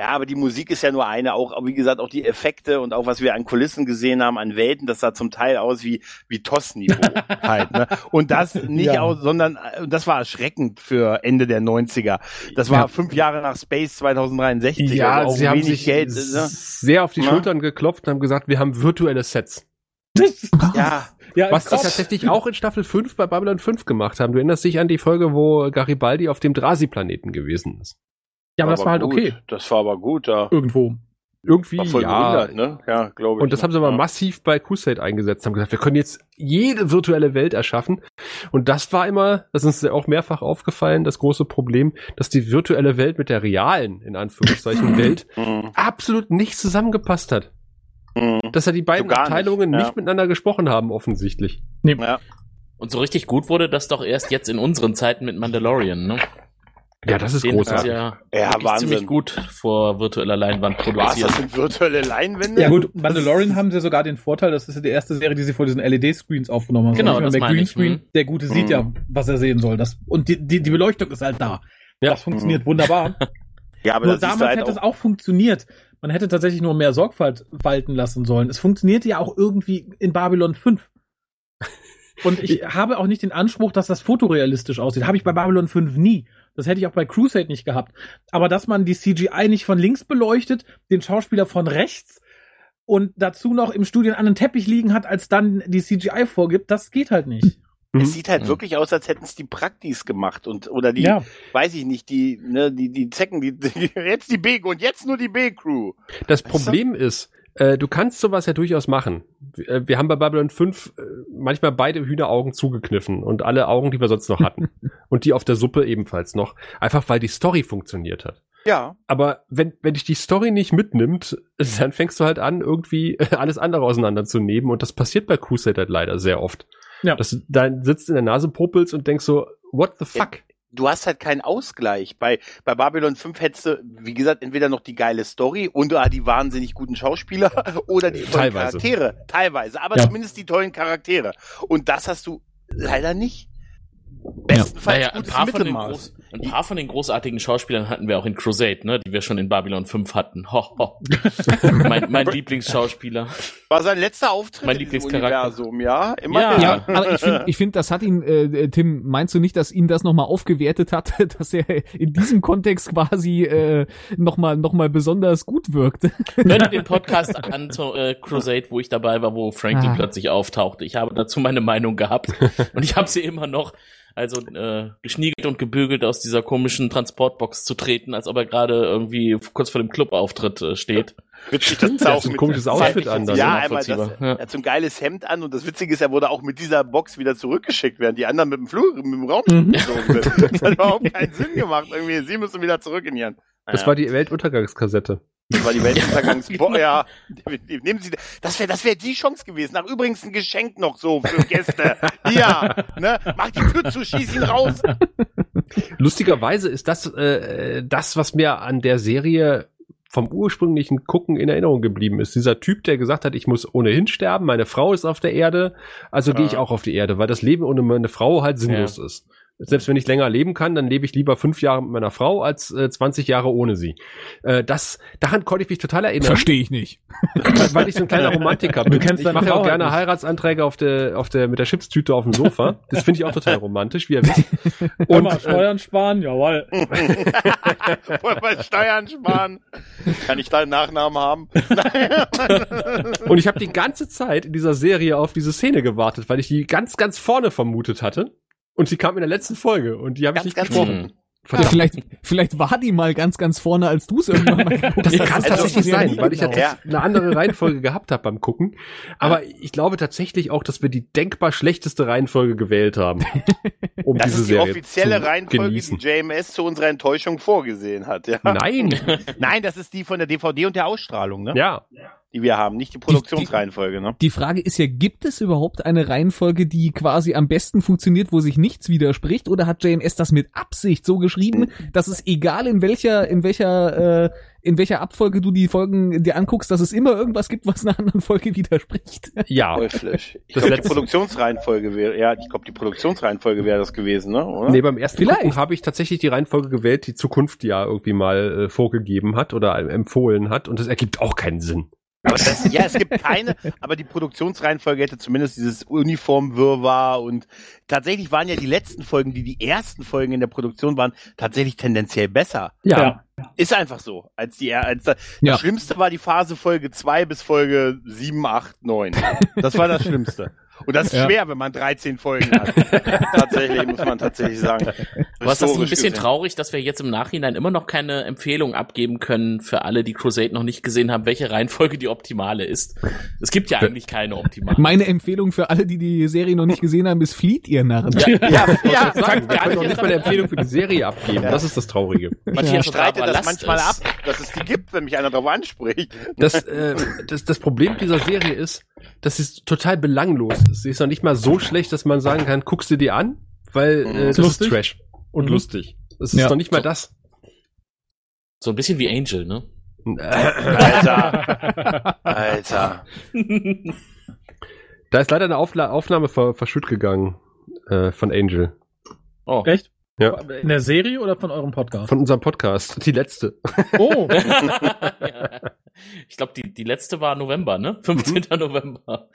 Ja, aber die Musik ist ja nur eine, auch, wie gesagt, auch die Effekte und auch was wir an Kulissen gesehen haben, an Welten, das sah zum Teil aus wie, wie TOS-Niveau *laughs* halt, ne? Und das nicht Ja. aus, sondern, äh, das war erschreckend für Ende der 90er. Das war Ja. fünf Jahre nach Space 2063. Ja, also sie haben wenig sich Geld, ne? sehr auf die Na? Schultern geklopft und haben gesagt, wir haben virtuelle Sets. *laughs* Ja, ja, Was sie tatsächlich auch in Staffel 5 bei Babylon 5 gemacht haben. Du erinnerst dich an die Folge, wo Garibaldi auf dem Drasi-Planeten gewesen ist. Ja, aber das war halt gut. okay. Das war aber gut, da. Irgendwo. Irgendwie, War voll ja. ne? Ja, glaube ich. Und das haben sie aber ja. massiv bei Crusade eingesetzt, haben gesagt, wir können jetzt jede virtuelle Welt erschaffen. Und das war immer, das ist uns ja auch mehrfach aufgefallen, das große Problem, dass die virtuelle Welt mit der realen, in Anführungszeichen, *laughs* Welt Mhm. absolut nicht zusammengepasst hat. Mhm. Dass ja die beiden So gar nicht, Abteilungen ja. nicht miteinander gesprochen haben, offensichtlich. Ja. Und so richtig gut wurde das doch erst jetzt in unseren Zeiten mit Mandalorian, ne? Ja, das ist Den hat's großartig. ja, Ja, Wahnsinn. ziemlich gut vor virtueller Leinwand Was, produziert. das sind virtuelle Leinwände? Ja gut, Mandalorian haben sie sogar den Vorteil, das ist ja die erste Serie, die sie vor diesen LED-Screens aufgenommen haben. Genau, das der meine ich, Greenscreen, mhm. der Gute sieht Mhm. ja, was er sehen soll. Das, und die, die, die Beleuchtung ist halt da. Ja. Das funktioniert wunderbar. *laughs* Ja, aber nur das damals halt hätte es auch. auch funktioniert. Man hätte tatsächlich nur mehr Sorgfalt walten lassen sollen. Es funktionierte ja auch irgendwie in Babylon 5. Und ich *laughs* habe auch nicht den Anspruch, dass das fotorealistisch aussieht. Habe ich bei Babylon 5 nie. Das hätte ich auch bei Crusade nicht gehabt. Aber dass man die CGI nicht von links beleuchtet, den Schauspieler von rechts und dazu noch im Studio einen Teppich liegen hat, als dann die CGI vorgibt, das geht halt nicht. Mhm. Es sieht halt Mhm. wirklich aus, als hätten es die Praktis gemacht und oder die, Ja. weiß ich nicht, die, ne, die, die Zecken, die, die *laughs* jetzt die B und jetzt nur die B-Crew. Das Weißt du? Problem ist, äh, du kannst sowas ja durchaus machen. Wir, äh, wir haben bei Babylon 5 äh, manchmal beide Hühneraugen zugekniffen und alle Augen, die wir sonst noch hatten. *laughs* und die auf der Suppe ebenfalls noch. Einfach weil die Story funktioniert hat. Ja. Aber wenn, wenn dich die Story nicht mitnimmt, *laughs* dann fängst du halt an, irgendwie *laughs* alles andere auseinanderzunehmen. Und das passiert bei Crusade halt leider sehr oft. Ja. Dass du dann sitzt in der Nase, popelst und denkst so, what the fuck? Du hast halt keinen Ausgleich. Bei, bei Babylon 5 hättest du, wie gesagt, entweder noch die geile Story und ah, die wahnsinnig guten Schauspieler *laughs* oder die tollen Teilweise. Charaktere. Teilweise. Aber Ja. zumindest die tollen Charaktere. Und das hast du leider nicht. Beste bestenfalls Naja, ein paar, von den. Ein paar von den großartigen Schauspielern hatten wir auch in Crusade, ne, die wir schon in Babylon 5 hatten. Ho, ho. *laughs* mein, mein Lieblingsschauspieler. War sein letzter Auftritt Mein in. Universum, ja? Immer Ja. Ja, aber ich finde, ich find, das hat ihn, äh, Tim, meinst du nicht, dass ihn das nochmal aufgewertet hat, *laughs* dass er in diesem Kontext quasi äh, nochmal noch mal besonders gut wirkte? Hör dir den Podcast an zu äh, Crusade, wo ich dabei war, wo Franklin Ah. plötzlich auftauchte. Ich habe dazu meine Meinung gehabt *laughs* und ich habe sie immer noch. Also äh, geschniegelt und gebügelt aus dieser komischen Transportbox zu treten, als ob er gerade irgendwie kurz vor dem Clubauftritt äh, steht. Witzig, er hat auch ein mit- komisches Outfit an, dann, Ja, einmal das, Nachvollziehbar, ja. er hat so ein geiles Hemd an und das Witzige ist, er wurde auch mit dieser Box wieder zurückgeschickt, während die anderen mit dem Flug, mit dem Raum Mhm. geflogen sind. *laughs* Das hat überhaupt keinen Sinn gemacht. Irgendwie, sie müssen wieder zurück in ihren. Das war die Weltuntergangskassette. Das war die Weltuntergangs. *laughs* Boah, ja. Nehmen Sie, das wäre, das wäre die Chance gewesen. Ach, übrigens ein Geschenk noch so für Gäste. *laughs* Ja, ne? Mach die Tür zu, schieß ihn raus. Lustigerweise ist das äh, das, was mir an der Serie vom ursprünglichen Gucken in Erinnerung geblieben ist. Dieser Typ, der gesagt hat, ich muss ohnehin sterben, meine Frau ist auf der Erde, also gehe ich Ja. auch auf die Erde, weil das Leben ohne meine Frau halt sinnlos ist. Selbst wenn ich länger leben kann, dann lebe ich lieber fünf Jahre mit meiner Frau als äh, 20 Jahre ohne sie. Äh, das, daran konnte ich mich total erinnern. Verstehe ich nicht. weil ich so ein kleiner Romantiker bin. Du kennst ich mache Frau auch halt gerne nicht. Heiratsanträge auf der, auf der, mit der Chipstüte auf dem Sofa. Das finde ich auch total romantisch, wie ihr wisst. *laughs* Und Und mal äh, Steuern sparen, jawohl. *laughs* Wollen wir Steuern sparen? Kann ich deinen Nachnamen haben? *laughs* Und ich habe die ganze Zeit in dieser Serie auf diese Szene gewartet, weil ich die ganz, ganz vorne vermutet hatte. Und sie kam in der letzten Folge und die habe ich nicht ganz gesprochen. Ja, vielleicht, vielleicht war die mal ganz, ganz vorne, als du es irgendwann mal geguckt Das hast. kann Also, tatsächlich ja sein, weil ich genau. jetzt eine andere Reihenfolge gehabt habe beim Gucken. Aber ich glaube tatsächlich auch, dass wir die denkbar schlechteste Reihenfolge gewählt haben, um Das diese ist die Serie offizielle Reihenfolge, genießen. die JMS zu unserer Enttäuschung vorgesehen hat. Ja? Nein, *laughs* Nein, das ist die von der DVD und der Ausstrahlung, ne? ja. Die wir haben, nicht die Produktionsreihenfolge, ne? Die Frage ist ja, gibt es überhaupt eine Reihenfolge, die quasi am besten funktioniert, wo sich nichts widerspricht? Oder hat JMS das mit Absicht so geschrieben, dass es egal in welcher, in welcher, äh, in welcher Abfolge du die Folgen dir anguckst, dass es immer irgendwas gibt, was einer anderen Folge widerspricht? Ja, Teuflisch. Ich Das glaube, die Produktionsreihenfolge wäre, ja, ich glaube, die Produktionsreihenfolge wäre das gewesen, ne? Oder? Nee, beim ersten Vielleicht. Habe ich tatsächlich die Reihenfolge gewählt, die Zukunft ja irgendwie mal äh, vorgegeben hat oder empfohlen hat und das ergibt auch keinen Sinn. Aber das, ja, es gibt keine, aber die Produktionsreihenfolge hätte zumindest dieses Uniformwirrwarr und tatsächlich waren ja die letzten Folgen, die die ersten Folgen in der Produktion waren, tatsächlich tendenziell besser. Ja. Ist einfach so. Als die, als das, Ja. das Schlimmste war die Phase Folge 2 bis Folge 7, 8, 9. Das war das Schlimmste. Und das ist Ja. schwer, wenn man 13 Folgen hat. *laughs* tatsächlich, muss man tatsächlich sagen. Aber ist das ein bisschen gesehen. traurig, dass wir jetzt im Nachhinein immer noch keine Empfehlung abgeben können für alle, die Crusade noch nicht gesehen haben, welche Reihenfolge die optimale ist? Es gibt ja eigentlich keine optimale. Meine Empfehlung für alle, die die Serie noch nicht gesehen haben, ist flieht ihr Narren. ja, Ja, ja, Sagen, wir gar können nicht auch nicht mal eine Empfehlung für die Serie abgeben. Ja. Das ist das Traurige. Matthias ich streite Barbara, das manchmal es. ab, dass es die gibt, wenn mich einer darauf anspricht. Das, äh, das, das Problem dieser Serie ist, dass sie total belanglos ist. Sie ist noch nicht mal so schlecht, dass man sagen kann, guckst du dir an, weil äh, das Lustig. ist Trash und Mhm. lustig. Das ist Ja. noch nicht mal So. das. So ein bisschen wie Angel, ne? Alter, Alter. Da ist leider eine Aufla Aufnahme ver verschütt gegangen äh, von Angel. oh. Echt? Ja. In der Serie oder von eurem Podcast? Von unserem Podcast. Die letzte. Oh, *laughs* ja. Ich glaube, die, die letzte war November, ne? 15. November.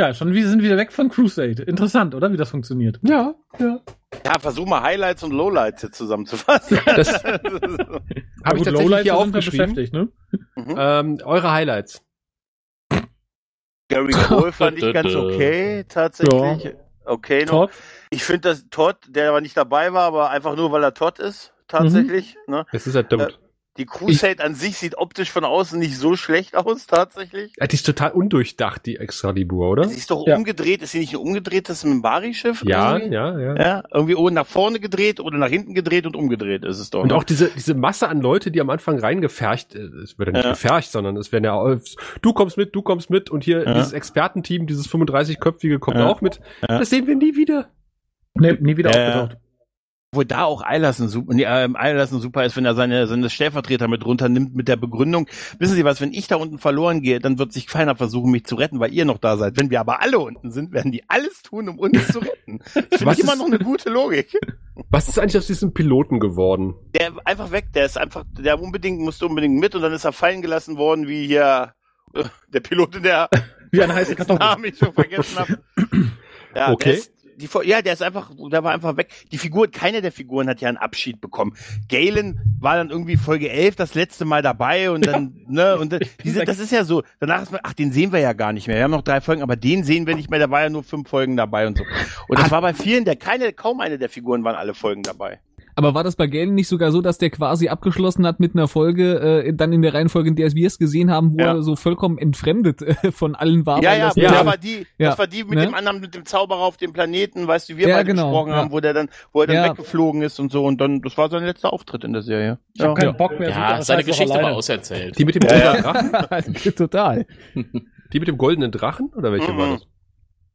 Ja, schon wir sind wieder weg von Crusade. Interessant, oder? Wie das funktioniert. Ja, ja. Ja, versuch mal Highlights und Lowlights jetzt zusammenzufassen. Das *laughs* habe ich gut, tatsächlich Lowlights hier aufgeschrieben. beschäftigt, ne? Mhm. Ähm, eure Highlights. Gary Cole fand ich ganz okay, tatsächlich. Okay, noch. Todd. Ich finde, dass Todd, der aber nicht dabei war, aber einfach nur, weil er Todd ist, tatsächlich. Ne? Es ist halt dumm. Die Crusade an sich sieht optisch von außen nicht so schlecht aus, tatsächlich. Ja, die ist total undurchdacht, die Excalibur, oder? Sie ist doch Ja. umgedreht. Ist sie nicht ein umgedrehtes Mimbari-Schiff? Ja, irgendwie? ja, ja. Ja, irgendwie oben nach vorne gedreht oder nach hinten gedreht und umgedreht ist es doch. Und ne? auch diese, diese Masse an Leute, die am Anfang reingefercht, äh, es wird ja nicht Ja. gefercht, sondern es werden ja, du kommst mit, du kommst mit und hier Ja. dieses Expertenteam, dieses 35-köpfige kommt Ja. auch mit. Ja. Das sehen wir nie wieder. Nee, nie wieder aufgetaucht. Wo da auch Eilersen super, nee, ähm, Eilersen super ist, wenn er seine, seine Stellvertreter mit runternimmt mit der Begründung, wissen Sie was, wenn ich da unten verloren gehe, dann wird sich keiner versuchen, mich zu retten, weil ihr noch da seid. Wenn wir aber alle unten sind, werden die alles tun, um uns zu retten. *laughs* Das finde Was ich immer ist- noch eine gute Logik. Was ist eigentlich aus diesem Piloten geworden? Der einfach weg, der ist einfach, der unbedingt, musste unbedingt mit und dann ist er fallen gelassen worden, wie hier äh, der Pilot in der *laughs* Wie eine heiße Kartoffel. Namen ich schon vergessen habe. *clears throat* Ja, Okay. Die, ja, der ist einfach, der war einfach weg. Die Figur, keine der Figuren hat ja einen Abschied bekommen. Galen war dann irgendwie Folge 11 das letzte Mal dabei und dann, ne, und dann- *laughs* diese, das ist ja so, danach ist man, ach, den sehen wir ja gar nicht mehr. Wir haben noch drei Folgen, aber den sehen wir nicht mehr, da war ja nur fünf Folgen dabei und so. Und das war bei vielen, der keine, kaum eine der Figuren waren alle Folgen dabei. Aber war das bei Galen nicht sogar so, dass der quasi abgeschlossen hat mit einer Folge, äh, dann in der Reihenfolge, in der wir es gesehen haben, wo Ja. er so vollkommen entfremdet äh, von allen war? Ja, ja, das ja, ja, das war die, Ja. das war die mit Ne? dem anderen, mit dem Zauberer auf dem Planeten, weißt du, wir Ja, beide genau, gesprochen ja. haben, wo der dann, wo er dann Ja. weggeflogen ist und so und dann, das war sein letzter Auftritt in der Serie. Ich habe Ja. keinen Bock mehr. Ja, das seine Geschichte war auserzählt. Die mit dem goldenen Drachen? *laughs* *laughs* Total. Die mit dem goldenen Drachen? Oder welche Mhm. war das?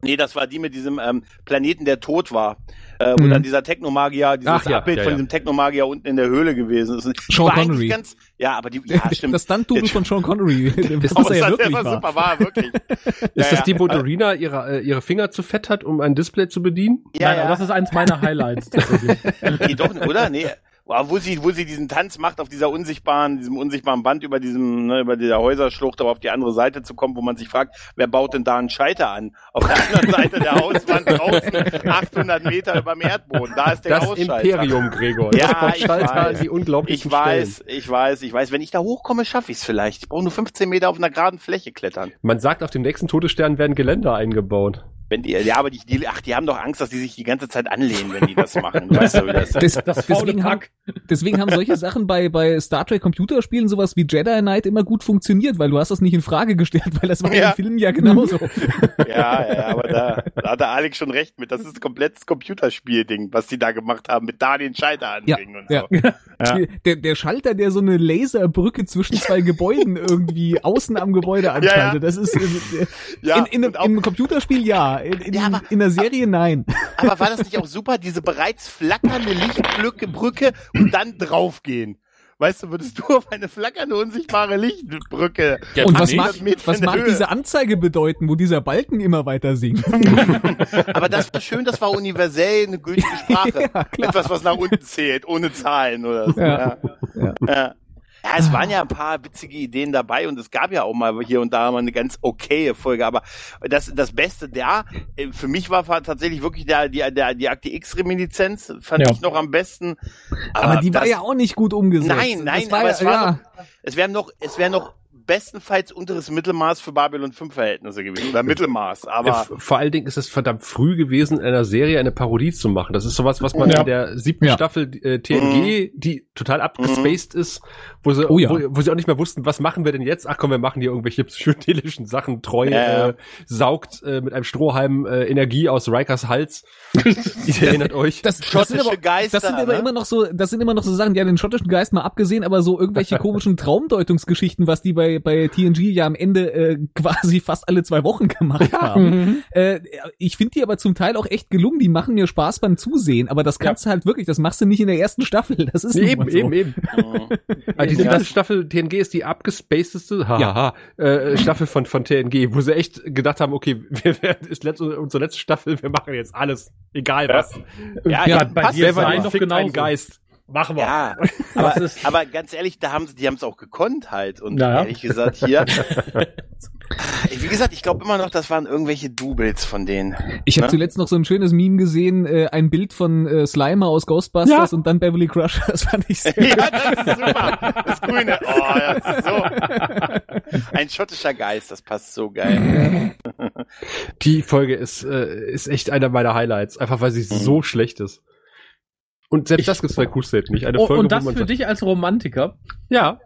Nee, das war die mit diesem ähm, Planeten, der tot war. Äh, wo Mhm. dann dieser Technomagier, dieses Ach ja, Abbild ja, von ja. diesem Technomagier unten in der Höhle gewesen ist. Sean Connery. Ganz, ja, aber die, *laughs* ja, stimmt. Das Stunt-Double von Sean Connery. *laughs* Oh, er ja das wirklich war super, war wirklich. *laughs* Ist das die, wo Dorina ihre, äh, ihre Finger zu fett hat, um ein Display zu bedienen? Ja, Nein, das ist eins meiner Highlights. Nee, doch, oder? Nee. Wo sie, wo sie diesen Tanz macht auf dieser unsichtbaren, diesem unsichtbaren Band über diesem, ne, über dieser Häuserschlucht, aber auf die andere Seite zu kommen, wo man sich fragt, wer baut denn da einen Scheiter an? Auf der anderen Seite der Hauswand draußen, 800 Meter über dem Erdboden. Da ist der Das Hausschalter. Imperium, Gregor. Ja, das baut ich weiß. Ich weiß, ich weiß, ich weiß. Wenn ich da hochkomme, schaffe ich es vielleicht. Ich brauche nur 15 Meter auf einer geraden Fläche klettern. Man sagt, auf dem nächsten Todesstern werden Geländer eingebaut. Wenn die, ja, aber die, die, ach, die haben doch Angst, dass die sich die ganze Zeit anlehnen, wenn die das machen. *laughs* Du weißt ja, wie das. Das, Das deswegen, haben, deswegen haben solche Sachen bei, bei Star Trek Computerspielen, sowas wie Jedi Knight, immer gut funktioniert, weil du hast das nicht in Frage gestellt, weil das war Ja. im Film ja genauso. *laughs* Ja, ja, aber da, da hat der Alex schon recht mit. Das ist ein komplettes Computerspielding, was die da gemacht haben, mit da den Scheiter anbringen und ja. so. *laughs* Ja. Der, der Schalter, der so eine Laserbrücke zwischen zwei Gebäuden irgendwie außen am Gebäude anschaltet, ja. das ist äh, Ja, in, in, auch- im Computerspiel ja, in, in, Ja, aber- in der Serie nein. Aber war das nicht auch super, diese bereits flackernde Lichtbrücke Brücke und dann draufgehen? Weißt du, würdest du *laughs* auf eine flackernde, unsichtbare Lichtbrücke Ja, Und was Meter was mag Höhe. diese Anzeige bedeuten, wo dieser Balken immer weiter sinkt? *laughs* Aber das war schön, das war universell eine gültige *laughs* Sprache. Ja. Etwas, was nach unten zählt, ohne Zahlen oder so. Ja. Ja. Ja. Es waren ja ein paar witzige Ideen dabei und es gab ja auch mal hier und da mal eine ganz okaye Folge, aber das, das Beste da, äh, für mich war tatsächlich wirklich der, die, der, die Akte X-Reminiszenz, fand Ja. ich noch am besten. Aber die war das- ja auch nicht gut umgesetzt. Nein, nein, das war aber ja, es war ja. noch, es wäre noch, es wäre noch bestenfalls unteres Mittelmaß für Babylon 5 Verhältnisse gewesen, oder Mittelmaß, aber Äh, vor allen Dingen ist es verdammt früh gewesen, in einer Serie eine Parodie zu machen. Das ist sowas, was man Ja. in der siebten Ja. Staffel äh, TNG, die total abgespaced ist, wo sie, Oh ja. wo, wo sie auch nicht mehr wussten, was machen wir denn jetzt? Ach komm, wir machen hier irgendwelche *laughs* psychedelischen Sachen. Treu Ja. äh, saugt äh, mit einem Strohhalm äh, Energie aus Rikers Hals. *laughs* Ihr erinnert euch. Das, das, Schottische sind aber, Geister, das sind aber ne? immer noch so, das sind immer noch so Sachen, ja, den schottischen Geist mal abgesehen, aber so irgendwelche *laughs* komischen Traumdeutungsgeschichten, was die bei, bei TNG ja am Ende äh, *laughs* quasi fast alle zwei Wochen gemacht haben. Mhm. Äh, ich finde die aber zum Teil auch echt gelungen, die machen mir Spaß beim Zusehen, aber das kannst du halt wirklich, das machst du nicht in der ersten Staffel. Das ist nun eben, so. eben, eben. *laughs* Also die siebte Das- Staffel TNG ist die abgespacedeste hahaha, äh, Staffel von, von TNG, wo sie echt gedacht haben, okay, *laughs* wir werden, ist letzte, unsere letzte Staffel, wir machen jetzt alles, egal was. ja, Ja, ja, bei dir war ein genauso. Geist? Machen wir. Ja, *laughs* aber, ist- aber ganz ehrlich, da haben sie, die haben es auch gekonnt halt. Und Ja, ja. ehrlich gesagt hier, *laughs* wie gesagt, ich glaube immer noch, das waren irgendwelche Doubles von denen. Ich habe Ne? zuletzt noch so ein schönes Meme gesehen, äh, ein Bild von äh, Slimer aus Ghostbusters und dann Beverly Crusher. Das *laughs* fand ich sehr Ja, das ist super. Das Grüne. Oh, das ist so. Ein schottischer Geist, das passt so geil. Die Folge ist, äh, ist echt einer meiner Highlights, einfach weil sie Mhm. so schlecht ist. Und selbst Ich- das gibt's bei Crusade nicht. Eine Oh, Folge, und das wo man für sagt, dich als Romantiker. ja,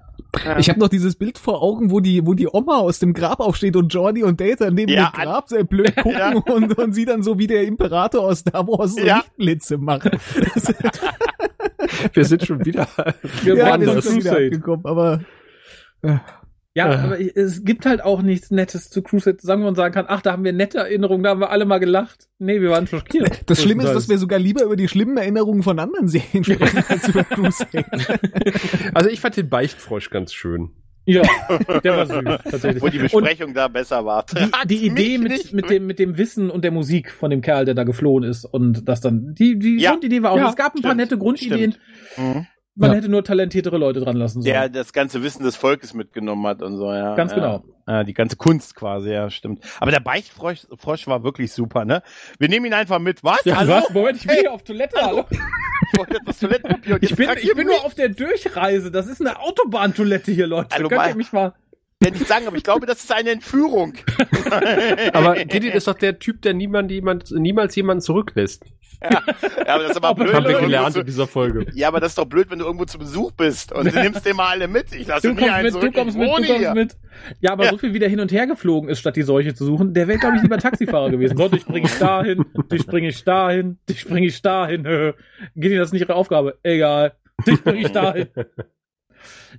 Ich habe noch dieses Bild vor Augen, wo die, wo die Oma aus dem Grab aufsteht und Jordi und Data neben Ja, dem Grab sehr blöd *laughs* gucken Ja. und, und sie dann so wie der Imperator aus Star Wars so Ja. Lichtblitze machen. *laughs* Wir sind schon wieder Wir ja, waren wir sind schon wieder abgekommen, aber Ja, Äh. aber es gibt halt auch nichts Nettes zu Crusade, sagen wir und sagen kann, ach, da haben wir nette Erinnerungen, da haben wir alle mal gelacht. Nee, wir waren schockiert. *laughs* Das Schlimme ist, dass wir sogar lieber über die schlimmen Erinnerungen von anderen Serien sprechen als über Crusade. *laughs* Also ich fand den Beichtfrosch ganz schön. Ja, der war süß, tatsächlich. Wo die Und Besprechung da besser war. die, die Idee mit, nicht mit, dem, mit dem Wissen und der Musik von dem Kerl, der da geflohen ist und das dann, die, die Ja. Grundidee war auch, Ja, es gab ein paar stimmt, nette Grundideen, Mhm. Man Ja. hätte nur talentiertere Leute dran lassen sollen. Der das ganze Wissen des Volkes mitgenommen hat und so, ja. Ganz ja. genau. Ja, die ganze Kunst quasi, ja, stimmt. Aber der Beichtfrosch Frosch war wirklich super, ne? Wir nehmen ihn einfach mit. Was? Ja, Hallo? was? Moment, ich bin hier auf Toilette, hallo. Ich wollte etwas Toilettenpapier und Ich bin, ich bin nur auf der Durchreise. Das ist eine Autobahntoilette hier, Leute. Hallo, Könnt ihr mich mal. Kann ich sagen, aber ich glaube, das ist eine Entführung. Aber Gideon ist doch der Typ, der niemand, jemand, niemals jemanden zurücklässt. Ja, aber das ist aber blöd. Haben wir wenn du gelernt irgendwo in dieser Folge. zu, ja, aber das ist doch blöd, wenn du irgendwo zu Besuch bist und du nimmst immer alle mit. Ich lasse Du nie kommst einen mit, du zurück. kommst ich mit, du kommst hier. mit. Ja, aber Ja. so viel wie der hin und her geflogen ist, statt die Seuche zu suchen, der wäre, glaube ich, lieber Taxifahrer gewesen. So, dich bringe ich dahin, dich bringe ich dahin, dich bringe ich dahin. Geht Ihnen das nicht Ihre Aufgabe? Egal. Dich bringe ich dahin.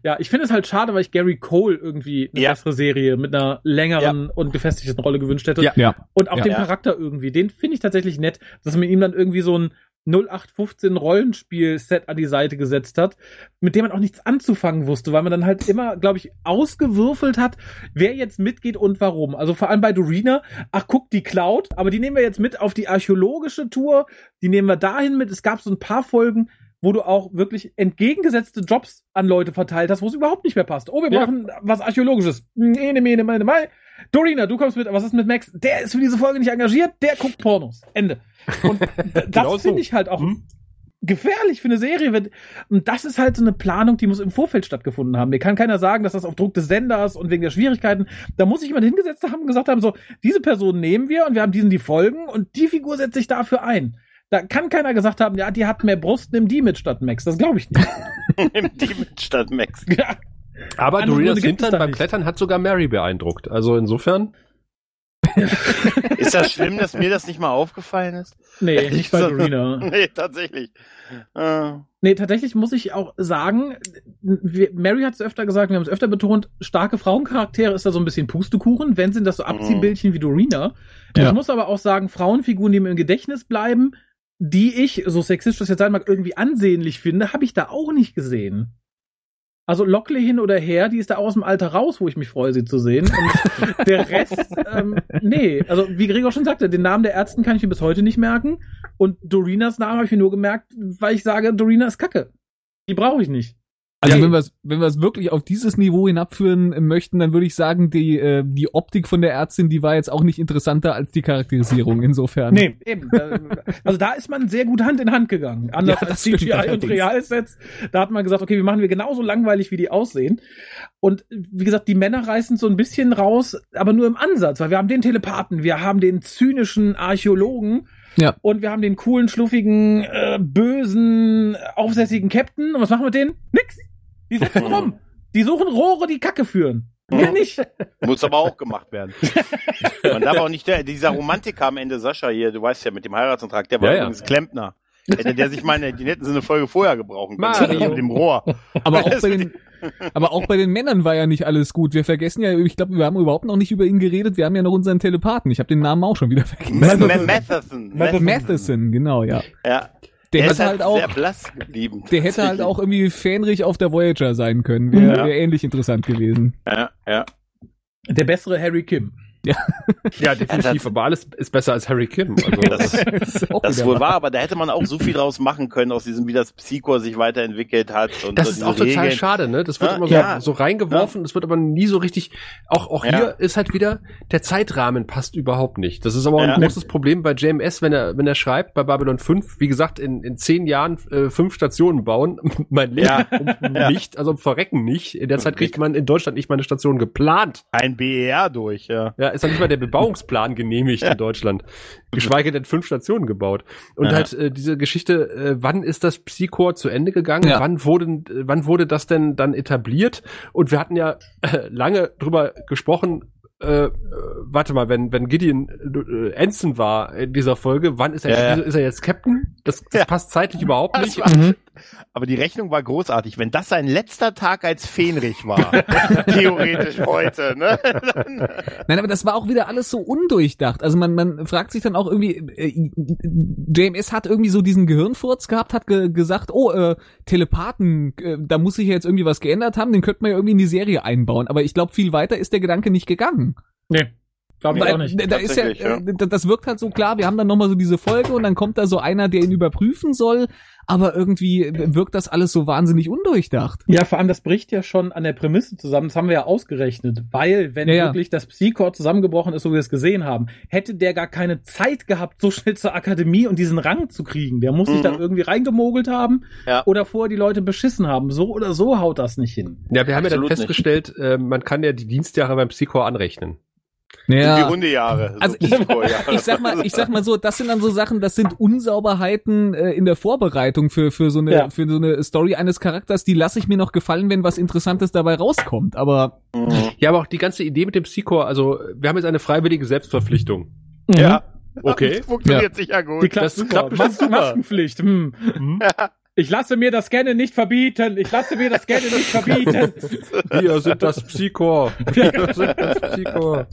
Ja, ich finde es halt schade, weil ich Gary Cole irgendwie eine Ja. bessere Serie mit einer längeren und gefestigten Rolle gewünscht hätte. Ja. Ja. Und auch Ja. den Ja. Charakter irgendwie, den finde ich tatsächlich nett, dass man ihm dann irgendwie so ein 0815 Rollenspiel-Set an die Seite gesetzt hat, mit dem man auch nichts anzufangen wusste, weil man dann halt immer, glaube ich, ausgewürfelt hat, wer jetzt mitgeht und warum. Also vor allem bei Dorina, ach guck, die Cloud, aber die nehmen wir jetzt mit auf die archäologische Tour, die nehmen wir dahin mit. Es gab so ein paar Folgen, wo du auch wirklich entgegengesetzte Jobs an Leute verteilt hast, wo es überhaupt nicht mehr passt. Oh, wir Ja. brauchen was Archäologisches. Ene, mene, mene, mei. Dorina, du kommst mit, was ist mit Max? Der ist für diese Folge nicht engagiert, der guckt Pornos. Ende. Und *laughs* das Genau so. finde ich halt auch Hm? gefährlich für eine Serie. Wenn, und das ist halt so eine Planung, die muss im Vorfeld stattgefunden haben. Mir kann keiner sagen, dass das auf Druck des Senders und wegen der Schwierigkeiten, da muss sich jemand hingesetzt haben und gesagt haben, so, diese Person nehmen wir und wir haben diesen die Folgen und die Figur setzt sich dafür ein. Da kann keiner gesagt haben, ja, die hat mehr Brust, nimm die mit statt Max. Das glaube ich nicht. *laughs* Nimm die mit statt Max. *laughs* ja. Aber Andere Dorinas Hintern beim nicht. Klettern hat sogar Mary beeindruckt. Also insofern. Ist das schlimm, dass mir das nicht mal aufgefallen ist? Nee, nicht bei. Dorina. *laughs* Nee, tatsächlich. Äh, Nee, tatsächlich muss ich auch sagen, wir, Mary hat es öfter gesagt, wir haben es öfter betont, starke Frauencharaktere ist da so ein bisschen Pustekuchen, wenn sind das so Abziehbildchen wie Dorina. Ja. Ich muss aber auch sagen, Frauenfiguren, die mir im Gedächtnis bleiben, die ich, so sexistisch das jetzt sein mag, irgendwie ansehnlich finde, habe ich da auch nicht gesehen. Also Lockley hin oder her, die ist da aus dem Alter raus, wo ich mich freue, sie zu sehen. Und *laughs* der Rest, ähm, nee. Also wie Gregor schon sagte, den Namen der Ärzten kann ich mir bis heute nicht merken. Und Dorinas Namen habe ich mir nur gemerkt, weil ich sage, Dorina ist Kacke. Die brauche ich nicht. Also Ja. wenn wir es wenn wir es wirklich auf dieses Niveau hinabführen möchten, dann würde ich sagen, die äh, die Optik von der Ärztin, die war jetzt auch nicht interessanter als die Charakterisierung insofern. Nee, eben. Also da ist man sehr gut Hand in Hand gegangen. Anders Ja, als CGI und. Realsets. Da hat man gesagt, okay, wir machen wir genauso langweilig, wie die aussehen. Und wie gesagt, die Männer reißen so ein bisschen raus, aber nur im Ansatz, weil wir haben den Telepathen, wir haben den zynischen Archäologen Ja. und wir haben den coolen, schluffigen, äh, bösen, aufsässigen Captain. Und was machen wir mit denen? Nix. Die sitzen rum. Die suchen Rohre, die Kacke führen. Mehr nicht. *laughs* muss aber auch gemacht werden. *laughs* Man darf auch nicht, der, dieser Romantiker am Ende, Sascha hier, du weißt ja, mit dem Heiratsantrag, der war Ja, ja. übrigens Klempner. Hätte der sich meine, die hätten sie eine Folge vorher gebrauchen können. Mario. Mit dem Rohr. Aber auch bei den aber auch bei den Männern war ja nicht alles gut. Wir vergessen ja, ich glaube, wir haben überhaupt noch nicht über ihn geredet. Wir haben ja noch unseren Telepathen. Ich habe den Namen auch schon wieder vergessen. Ma- Ma- Matheson. Matheson, genau, ja. Ja. Der, Der hätte ist halt auch sehr blass geblieben. der hätte halt auch irgendwie Fähnrich auf der Voyager sein können. Wäre Ja. wär ähnlich interessant gewesen. Ja, ja. Der bessere Harry Kim. Ja, definitiv. Aber alles ist besser als Harry Kim. Also, *laughs* Das, ist das wohl wahr. aber da hätte man auch so viel draus machen können, aus diesem, wie das Psychor sich weiterentwickelt hat. Und Das so ist auch total Regeln. schade, ne? Das wird Ja, immer so, ja. so reingeworfen, das wird aber nie so richtig. Auch, auch Ja. hier ist halt wieder, der Zeitrahmen passt überhaupt nicht. Das ist aber auch Ja. ein großes Problem bei JMS, wenn er, wenn er schreibt, bei Babylon 5, wie gesagt, in, in zehn Jahren äh, fünf Stationen bauen. *laughs* mein Leben Ja. *laughs* Ja. nicht, also Verrecken nicht. In der Zeit kriegt man in Deutschland nicht mal eine Station geplant. Ein BER durch, ja. Ja, ist dann nicht mal der *laughs* Bebauungsplan genehmigt in Deutschland. Geschweige denn fünf Stationen gebaut. Und Ja. halt äh, diese Geschichte, äh, wann ist das Psychor zu Ende gegangen? Ja. Wann wurde, wann wurde das denn dann etabliert? Und wir hatten ja äh, lange drüber gesprochen, äh, äh, warte mal, wenn, wenn Gideon äh, Ensign war in dieser Folge, wann ist er, Ja, ja. ist er jetzt Captain? Das, das Ja. passt zeitlich überhaupt Das nicht. war- Mhm. Aber die Rechnung war großartig. Wenn das sein letzter Tag als Fähnrich war, *laughs* theoretisch heute, ne? *laughs* Nein, aber das war auch wieder alles so undurchdacht. Also man, man fragt sich dann auch irgendwie, äh, JMS hat irgendwie so diesen Gehirnfurz gehabt, hat ge gesagt, oh, äh, Telepathen, äh, da muss sich ja jetzt irgendwie was geändert haben, den könnte man ja irgendwie in die Serie einbauen. Aber ich glaube, viel weiter ist der Gedanke nicht gegangen. Nee. Glaube ich Weil, auch nicht. Da, ist ja, ja. äh, das wirkt halt so klar, wir haben dann nochmal so diese Folge und dann kommt da so einer, der ihn überprüfen soll, aber irgendwie wirkt das alles so wahnsinnig undurchdacht. Ja, vor allem, das bricht ja schon an der Prämisse zusammen. Das haben wir ja ausgerechnet. Weil, wenn Ja, ja. wirklich das Psychor zusammengebrochen ist, so wie wir es gesehen haben, hätte der gar keine Zeit gehabt, so schnell zur Akademie und diesen Rang zu kriegen. Der muss sich Mhm. da irgendwie reingemogelt haben Ja. oder vorher die Leute beschissen haben. So oder so haut das nicht hin. Ja, wir haben ja dann Absolut nicht. festgestellt, äh, man kann ja die Dienstjahre beim Psychor anrechnen. Die Hundejahre. Also ich, ich sag mal, ich sag mal so, das sind dann so Sachen, das sind Unsauberheiten äh, in der Vorbereitung für für so eine Ja. für so eine Story eines Charakters, die lasse ich mir noch gefallen, wenn was Interessantes dabei rauskommt. Aber Mhm. Ja, aber auch die ganze Idee mit dem Psychor, also wir haben jetzt eine freiwillige Selbstverpflichtung. Ja. Okay. Funktioniert sicher gut. Die klappt Das super. klappt bestimmt super. Maskenpflicht. Hm. Ich lasse mir das Scannen nicht verbieten. Ich lasse mir das Scannen nicht verbieten. *laughs* Wir sind das Psychor. *laughs* Wir sind das Psychor.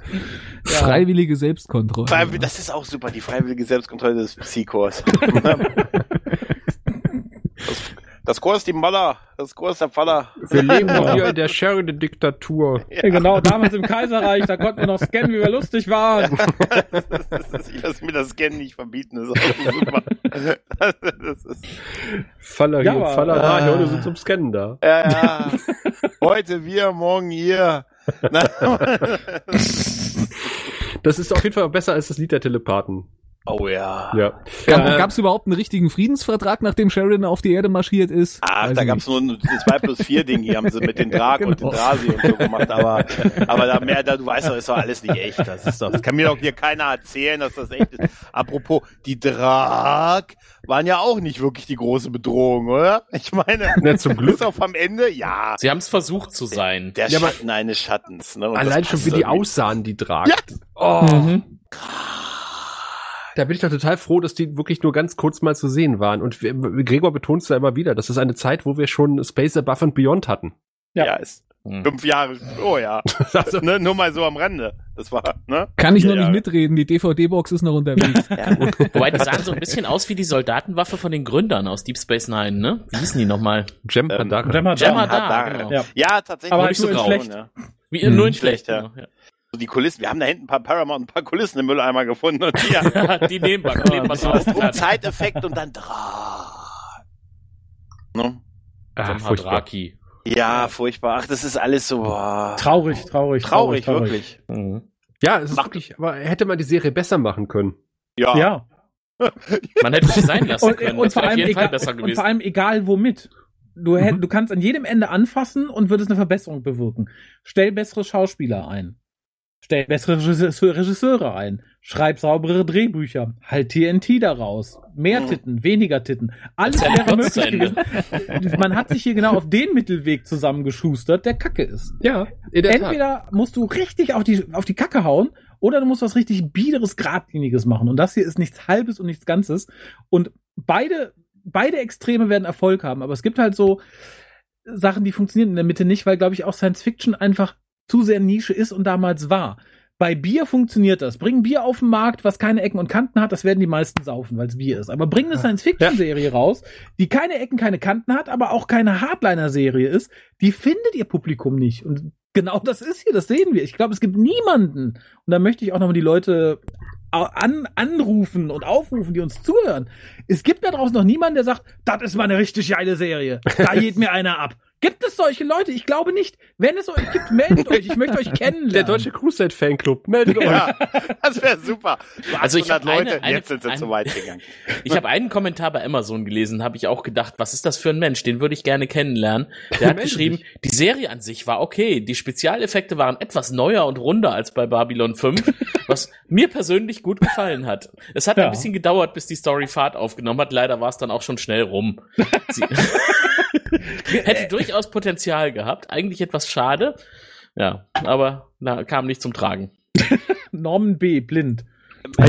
freiwillige Selbstkontrolle. Das ist auch super, die freiwillige Selbstkontrolle des Psychors. *laughs* das, das Chor ist die Mutter, das Chor ist der Vater. Wir leben doch hier in der Sheridan-Diktatur. *laughs* Ja, genau, damals im Kaiserreich, da konnten wir noch scannen, wie wir lustig waren. *laughs* ich lasse mir das Scannen nicht verbieten, das ist super. Das ist, Faller Ja, hier, Faller da, hier unten sind zum Scannen da. ja, ja. Heute wir, morgen ihr. Na, Das ist auf jeden Fall besser als das Lied der Telepathen. Oh ja. Ja. Gab Äh, es überhaupt einen richtigen Friedensvertrag, nachdem Sheridan auf die Erde marschiert ist? Ach, Weiß da ich gab's nur ein 2 plus 4 Ding, die haben sie mit den Drag und den Genau. Drasi und so gemacht, aber, *laughs* aber da mehr, da, du weißt doch, ist doch alles nicht echt. Das ist doch, das kann mir doch hier keiner erzählen, dass das echt ist. Apropos, die Drag waren ja auch nicht wirklich die große Bedrohung, oder? Ich meine, *laughs* Na, zum Glück. bis auf am Ende, ja. Sie haben es versucht zu sein. Der Ja, aber- Schatten eines Schattens, ne? Und Allein schon, wie die aussahen, die Drag. Ja. Oh, Mhm. Da bin ich doch total froh, dass die wirklich nur ganz kurz mal zu sehen waren. Und Gregor betont es ja immer wieder, das ist eine Zeit, wo wir schon Space Above and Beyond hatten. Ja. Ja, ist Hm. fünf Jahre, oh ja. *laughs* Also, ne, nur mal so am Rande. Das war, ne? Kann ich noch nicht Jahre. mitreden, die DVD-Box ist noch unterwegs. *laughs* Wobei, die sahen so ein bisschen aus wie die Soldatenwaffe von den Gründern aus Deep Space Nine, ne? Wie hießen die nochmal? Gem Ähm, da. da, da, genau. Ja. Ja, tatsächlich. Aber halt nicht nur in grau, schlecht. ne? Wie, Hm. nur in Schlecht, schlecht, ja. genau, So die Kulissen, wir haben da hinten ein paar Paramount, ein paar Kulissen im Mülleimer gefunden und hier. *laughs* ja. die nehmen wir, kleben wir so auf. um Zeiteffekt und dann Drah. Ne? Ah, Gemma furchtbar. Draki. Ja, furchtbar. Ach, das ist alles so boah. Traurig, traurig, traurig, wirklich. Mhm. Ja, es ist Macht- wirklich, aber hätte man die Serie besser machen können. Ja. Ja. *laughs* Man hätte es sein lassen Und, können. und, vor allem jeden Fall egal, besser und gewesen. vor allem egal womit. Du, hätt, Mhm. du kannst an jedem Ende anfassen und würdest eine Verbesserung bewirken. Stell bessere Schauspieler ein. Stell bessere Regisseur- Regisseure ein. Schreib saubere Drehbücher. Halt TNT daraus. Mehr Mhm. Titten, weniger Titten. Alles wäre möglich gewesen. *laughs* Man hat sich hier genau auf den Mittelweg zusammengeschustert, der Kacke ist. Ja, in der Tat. Entweder musst du richtig auf die, auf die Kacke hauen oder du musst was richtig biederes, geradliniges machen. Und das hier ist nichts Halbes und nichts Ganzes. Und beide, beide Extreme werden Erfolg haben. Aber es gibt halt so Sachen, die funktionieren in der Mitte nicht, weil, glaube ich, auch Science Fiction einfach zu sehr Nische ist und damals war. Bei Bier funktioniert das. Bring Bier auf den Markt, was keine Ecken und Kanten hat, das werden die meisten saufen, weil es Bier ist. Aber bring eine Science-Fiction-Serie raus, die keine Ecken, keine Kanten hat, aber auch keine Hardliner-Serie ist, die findet ihr Publikum nicht. Und genau das ist hier, das sehen wir. Ich glaube, es gibt niemanden. Und da möchte ich auch nochmal die Leute an, anrufen und aufrufen, die uns zuhören. Es gibt da draußen noch niemanden, der sagt, das ist mal eine richtig geile Serie. Da geht mir *laughs* einer ab. Gibt es solche Leute? Ich glaube nicht. Wenn es euch gibt, meldet euch. Ich möchte euch *laughs* kennenlernen. Der Deutsche Crusade Fanclub, meldet euch. Ja, *laughs* das wäre super. So Also ich 800 hab eine- Leute, eine- jetzt sind sie eine- zu weit gegangen. Ich habe einen Kommentar bei Amazon gelesen, habe ich auch gedacht, was ist das für ein Mensch? Den würde ich gerne kennenlernen. Der hat geschrieben, die Serie an sich war okay. Die Spezialeffekte waren etwas neuer und runder als bei Babylon 5, was mir persönlich gut gefallen hat. Es hat Ja. ein bisschen gedauert, bis die Story Fahrt aufgenommen hat. Leider war es dann auch schon schnell rum. *laughs* *laughs* Hätte durchaus Potenzial gehabt. Eigentlich etwas schade. Ja, aber na, kam nicht zum Tragen. *laughs* Norman B. Blind.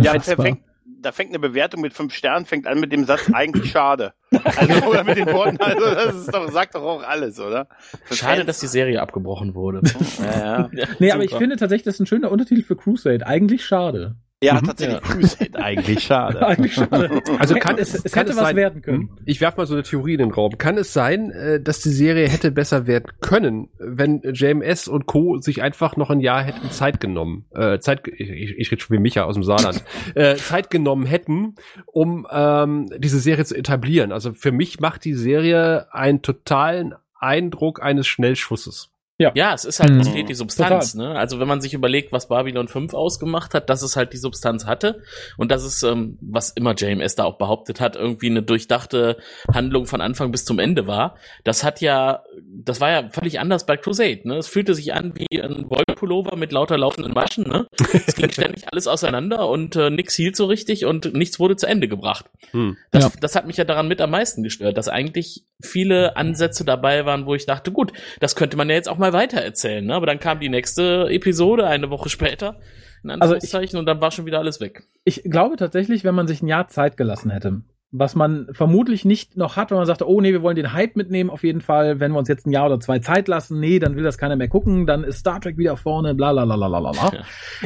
Ja, perfekt. da fängt eine Bewertung mit fünf Sternen, fängt an mit dem Satz eigentlich schade. Also, *laughs* oder mit den Worten, also das ist doch, sagt doch auch alles, oder? Für Schade, Fans- dass die Serie abgebrochen wurde. Ja, ja. Nee, aber ich Super. finde tatsächlich, das ist ein schöner Untertitel für Crusade. Eigentlich schade. Ja Mhm. tatsächlich. Crusade eigentlich schade. *laughs* Eigentlich schade. Also kann es, es- kann hätte es was sein- werden können. Hm? Ich werfe mal so eine Theorie in den Raum. Kann es sein, äh, dass die Serie hätte besser werden können, wenn JMS und Co. sich einfach noch ein Jahr hätten Zeit genommen, äh, Zeit, ich, ich, ich rede schon wie Micha aus dem Saarland, *laughs* äh, Zeit genommen hätten, um ähm, diese Serie zu etablieren. Also für mich macht die Serie einen totalen Eindruck eines Schnellschusses. Ja, es ist halt, es Mhm. fehlt die Substanz, ne? Also wenn man sich überlegt, was Babylon 5 ausgemacht hat, dass es halt die Substanz hatte und dass es, ähm, was immer JMS da auch behauptet hat, irgendwie eine durchdachte Handlung von Anfang bis zum Ende war. Das hat ja, das war ja völlig anders bei Crusade, ne? Es fühlte sich an wie ein Wollpullover mit lauter laufenden Maschen, ne? Es ging *laughs* ständig alles auseinander und äh, nix hielt so richtig und nichts wurde zu Ende gebracht. Hm. Das, Ja. das hat mich ja daran mit am meisten gestört, dass eigentlich viele Ansätze dabei waren, wo ich dachte, gut, das könnte man ja jetzt auch mal weiter erzählen. Ne? Aber dann kam die nächste Episode eine Woche später, in Also ich- Anführungszeichen, und dann war schon wieder alles weg. Ich glaube tatsächlich, wenn man sich ein Jahr Zeit gelassen hätte, was man vermutlich nicht noch hat, wenn man sagt, oh nee, wir wollen den Hype mitnehmen, auf jeden Fall, wenn wir uns jetzt ein Jahr oder zwei Zeit lassen, nee, dann will das keiner mehr gucken, dann ist Star Trek wieder vorne, bla bla bla bla bla. Ja.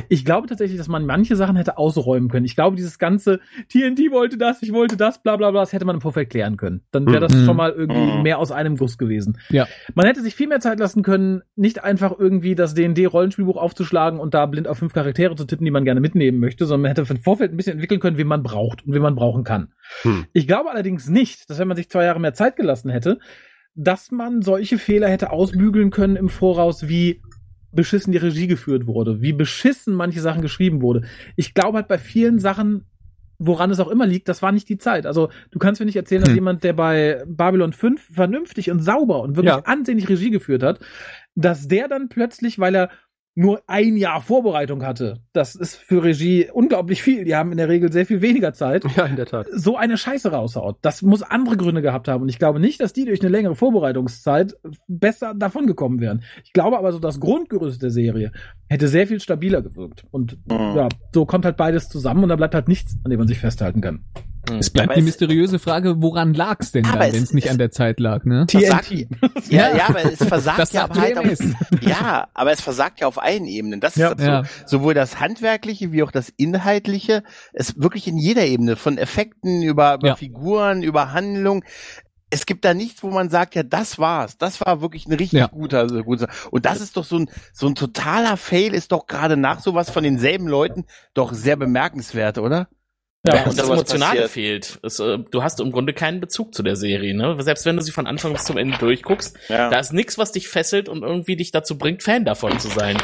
Ich glaube tatsächlich, dass man manche Sachen hätte ausräumen können. Ich glaube, dieses ganze TNT wollte das, ich wollte das, bla bla bla, das hätte man im Vorfeld klären können. Dann wäre das Mhm. schon mal irgendwie Mhm. mehr aus einem Guss gewesen. Ja. Man hätte sich viel mehr Zeit lassen können, nicht einfach irgendwie das D&D-Rollenspielbuch aufzuschlagen und da blind auf fünf Charaktere zu tippen, die man gerne mitnehmen möchte, sondern man hätte im Vorfeld ein bisschen entwickeln können, wen man braucht und wen man brauchen kann. Hm. Ich glaube allerdings nicht, dass wenn man sich zwei Jahre mehr Zeit gelassen hätte, dass man solche Fehler hätte ausbügeln können im Voraus, wie beschissen die Regie geführt wurde, wie beschissen manche Sachen geschrieben wurde. Ich glaube halt bei vielen Sachen, woran es auch immer liegt, das war nicht die Zeit. Also du kannst mir nicht erzählen, dass Hm. jemand, der bei Babylon 5 vernünftig und sauber und wirklich Ja. ansehnlich Regie geführt hat, dass der dann plötzlich, weil er nur ein Jahr Vorbereitung hatte, das ist für Regie unglaublich viel. Die haben in der Regel sehr viel weniger Zeit Ja, in der Tat. so eine Scheiße raushaut. Das muss andere Gründe gehabt haben. Und ich glaube nicht, dass die durch eine längere Vorbereitungszeit besser davon gekommen wären. Ich glaube aber so, das Grundgerüst der Serie hätte sehr viel stabiler gewirkt. Und Mhm. ja, so kommt halt beides zusammen und da bleibt halt nichts, an dem man sich festhalten kann. Hm. Es bleibt Aber die mysteriöse Frage, woran lag's denn dann, wenn es nicht an der Zeit lag, ne? Versagt- *laughs* TNT. Ja, ja, aber es versagt Das ja aber halt auf, *laughs* ja, aber es versagt ja auf allen Ebenen. Das Ja. ist absurd. Ja. sowohl das handwerkliche wie auch das inhaltliche, es wirklich in jeder Ebene, von Effekten über, über Ja. Figuren, über Handlung. Es gibt da nichts, wo man sagt, ja, das war's. Das war wirklich ein richtig Ja. guter, also guter. Und das ist doch so ein, so ein totaler Fail, ist doch gerade nach sowas von denselben Leuten doch sehr bemerkenswert, oder? Ja, und das Emotionale fehlt. Es, äh, du hast im Grunde keinen Bezug zu der Serie, ne? Selbst wenn du sie von Anfang bis zum Ende durchguckst, Ja. da ist nichts, was dich fesselt und irgendwie dich dazu bringt, Fan davon zu sein.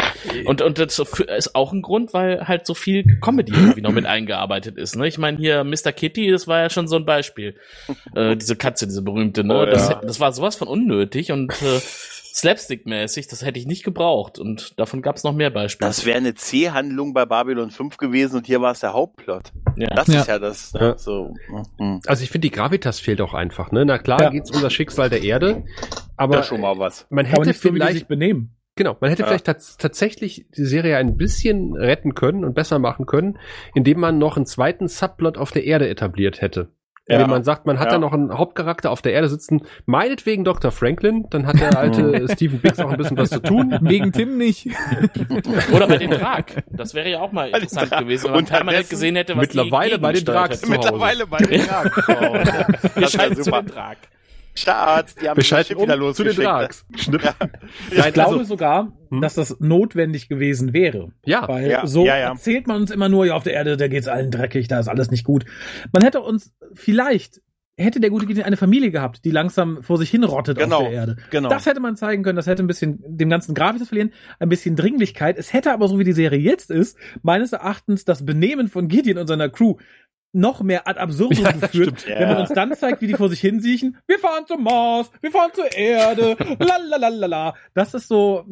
Und, und das ist auch ein Grund, weil halt so viel Comedy irgendwie noch mit eingearbeitet ist. Ne? Ich meine, hier Mr. Kitty, das war ja schon so ein Beispiel. Äh, diese Katze, diese berühmte, ne? Oh, ja. das, das war sowas von unnötig und äh, Slapstick-mäßig, das hätte ich nicht gebraucht. Und davon gab es noch mehr Beispiele. Das wäre eine C-Handlung bei Babylon 5 gewesen und hier war es der Hauptplot. ja. Das Ja. ist ja das, ne? Ja. so. mhm. Also ich finde, die Gravitas fehlt auch einfach. Ne? Na klar Ja. geht's um das Schicksal der Erde, aber ist schon mal was. man Aber hätte nicht so, vielleicht sich benehmen. Genau, man hätte Ja. vielleicht tats tatsächlich die Serie ein bisschen retten können und besser machen können, indem man noch einen zweiten Subplot auf der Erde etabliert hätte. Ja. Man sagt, man hat Ja. da noch einen Hauptcharakter auf der Erde sitzen, meinetwegen Dr. Franklin, dann hat der alte *laughs* Stephen Biggs auch ein bisschen was zu tun. Wegen Tim nicht. *laughs* Oder bei den Drag. Das wäre ja auch mal interessant gewesen, wenn man permanent gesehen hätte, was mittlerweile die bei den Hause. Mittlerweile bei den Drag. *laughs* Wir schalten zu super. den Drag. Starts, die haben Schiff um wieder zu den losgeschickt. Drags. *laughs* Schnipp. Ich Nein, glaube also- sogar, Hm? dass das notwendig gewesen wäre. Ja, Weil Ja, so ja, ja. erzählt man uns immer nur, ja, auf der Erde, da geht's allen dreckig, da ist alles nicht gut. Man hätte uns vielleicht, hätte der gute Gideon eine Familie gehabt, die langsam vor sich hin rottet Genau, auf der Erde. Genau. Das hätte man zeigen können, das hätte ein bisschen dem ganzen Grafikus verlieren, ein bisschen Dringlichkeit. Es hätte aber, so wie die Serie jetzt ist, meines Erachtens das Benehmen von Gideon und seiner Crew noch mehr ad absurdum *laughs* Ja, geführt, stimmt. wenn man uns dann zeigt, wie die vor sich hin siechen. Wir fahren zum Mars, wir fahren zur Erde, lalalala. Das ist so,